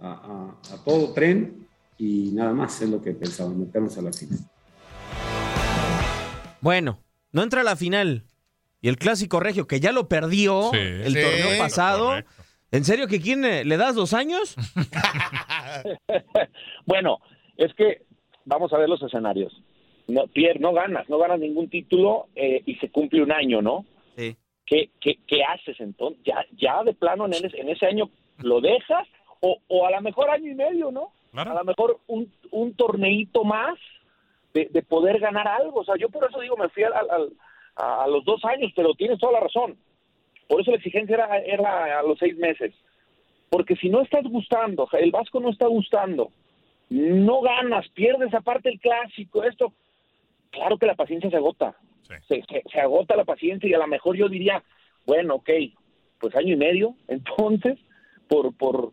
a, a- a todo tren y nada más es lo que pensamos, meternos a la final. Bueno, no entra a la final. Y el clásico regio, que ya lo perdió Sí. el Sí, torneo pasado. ¿En serio que quién eh, le das dos años? (laughs) Bueno, es que vamos a ver los escenarios. No, Pierre, no ganas, no ganas ningún título eh, y se cumple un año, ¿no? Sí. ¿Qué, qué, qué haces entonces? ¿Ya, ya de plano en ese año lo dejas? O, o a lo mejor año y medio, ¿no? A lo mejor un, un torneito más de, de poder ganar algo. O sea, yo por eso digo, me fui al- al- a, los dos años, pero tienes toda la razón. Por eso la exigencia era, era a los seis meses. Porque si no estás gustando, el Vasco no está gustando, no ganas, pierdes aparte el clásico, esto, claro que la paciencia se agota, se, se- se agota la paciencia y a lo mejor yo diría, bueno, ok, pues año y medio, (laughs) entonces, por, por,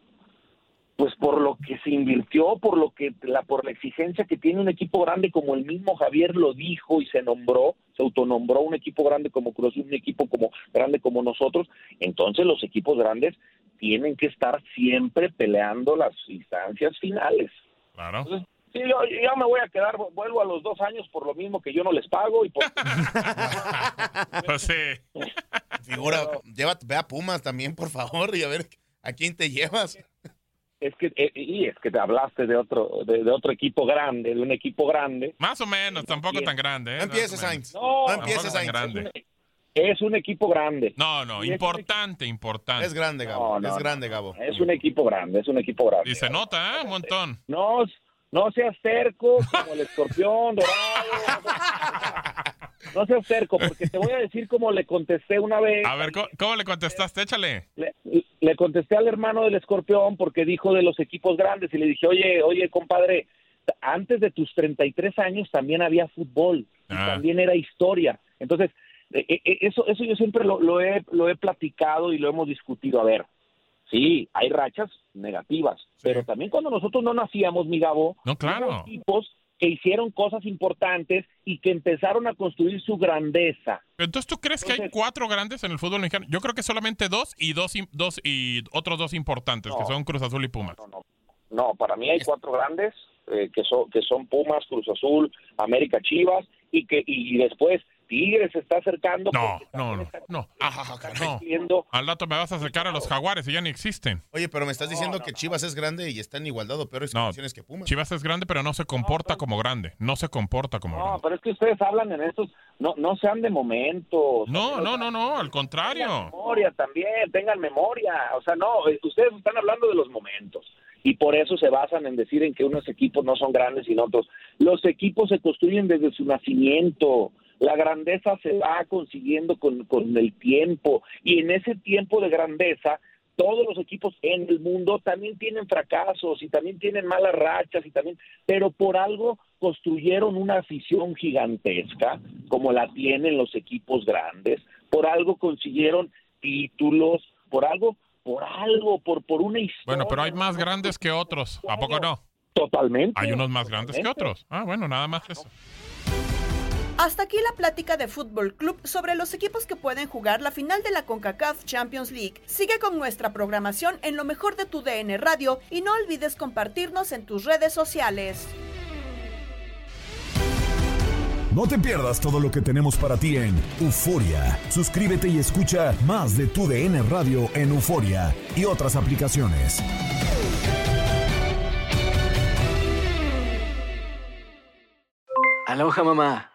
pues por lo que se invirtió, por lo que la por la exigencia que tiene un equipo grande como el mismo Javier lo dijo y se nombró, se autonombró un equipo grande como Cruz un equipo como grande como nosotros, entonces los equipos grandes tienen que estar siempre peleando las instancias finales. Claro. Sí, yo, yo me voy a quedar, vuelvo a los dos años por lo mismo que yo no les pago y por... (laughs) Pues sí. Figura, llévate, ve a Pumas también, por favor, y a ver a quién te llevas. Es que, eh, y es que te hablaste de otro, de, de otro equipo grande, de un equipo grande. Más o menos, tampoco tan grande. ¿eh? No empieces. Sainz. No, No empieces, Sainz. grande. Es un equipo grande. No, no, Y es importante, importante. Es grande, Gabo. No, no, es grande, Gabo. Es un equipo grande, es un equipo grande. Y se nota, ¿eh? Un montón. No, no seas cerco como el escorpión dorado. (laughs) No seas cerco, porque te voy a decir como le contesté una vez. A ver, ¿cómo, cómo le contestaste? Échale. Le, le contesté al hermano del escorpión porque dijo de los equipos grandes y le dije, oye, oye, compadre, antes de tus 33 años también había fútbol y Ah. también era historia. Entonces, eh, eh, eso, eso yo siempre lo, lo he, lo he platicado y lo hemos discutido. A ver, sí, hay rachas negativas, pero también cuando nosotros no nacíamos, mi Gabo, No, claro. equipos que hicieron cosas importantes y que empezaron a construir su grandeza. Entonces, ¿tú crees que hay cuatro grandes en el fútbol mexicano? Yo creo que solamente dos y dos, im- dos y otros dos importantes, que son Cruz Azul y Pumas. No, para mí hay cuatro grandes eh, que son que son Pumas, Cruz Azul, América, Chivas y que y después Tigres se está acercando. No, no, no, no. creciendo. Al rato me vas a acercar a los jaguares y ya ni existen. Oye, pero me estás diciendo que Chivas es grande y está en igualdad o peores No, condiciones que Pumas. Chivas es grande, pero no se comporta como grande. No se comporta como grande. No, pero es que ustedes hablan en estos, no, no sean de momentos. No, no, no, no, al Tengan contrario. memoria también, tengan memoria. O sea, no, eh, ustedes están hablando de los momentos. Y por eso se basan en decir en que unos equipos no son grandes y no otros. Los equipos se construyen desde su nacimiento. La grandeza se va consiguiendo con, con el tiempo. Y en ese tiempo de grandeza, todos los equipos en el mundo también tienen fracasos y también tienen malas rachas y también, pero por algo construyeron una afición gigantesca como la tienen los equipos grandes, por algo consiguieron títulos, por algo, por algo, por por una historia. Bueno, pero hay más grandes que otros. ¿A poco no? Totalmente. Hay unos más grandes que otros. Ah, bueno, nada más eso. Hasta aquí la plática de Fútbol Club sobre los equipos que pueden jugar la final de la CONCACAF Champions League. Sigue con nuestra programación en lo mejor de tu DN Radio y no olvides compartirnos en tus redes sociales. No te pierdas todo lo que tenemos para ti en Euforia. Suscríbete y escucha más de tu DN Radio en Euforia y otras aplicaciones. Aloha mamá.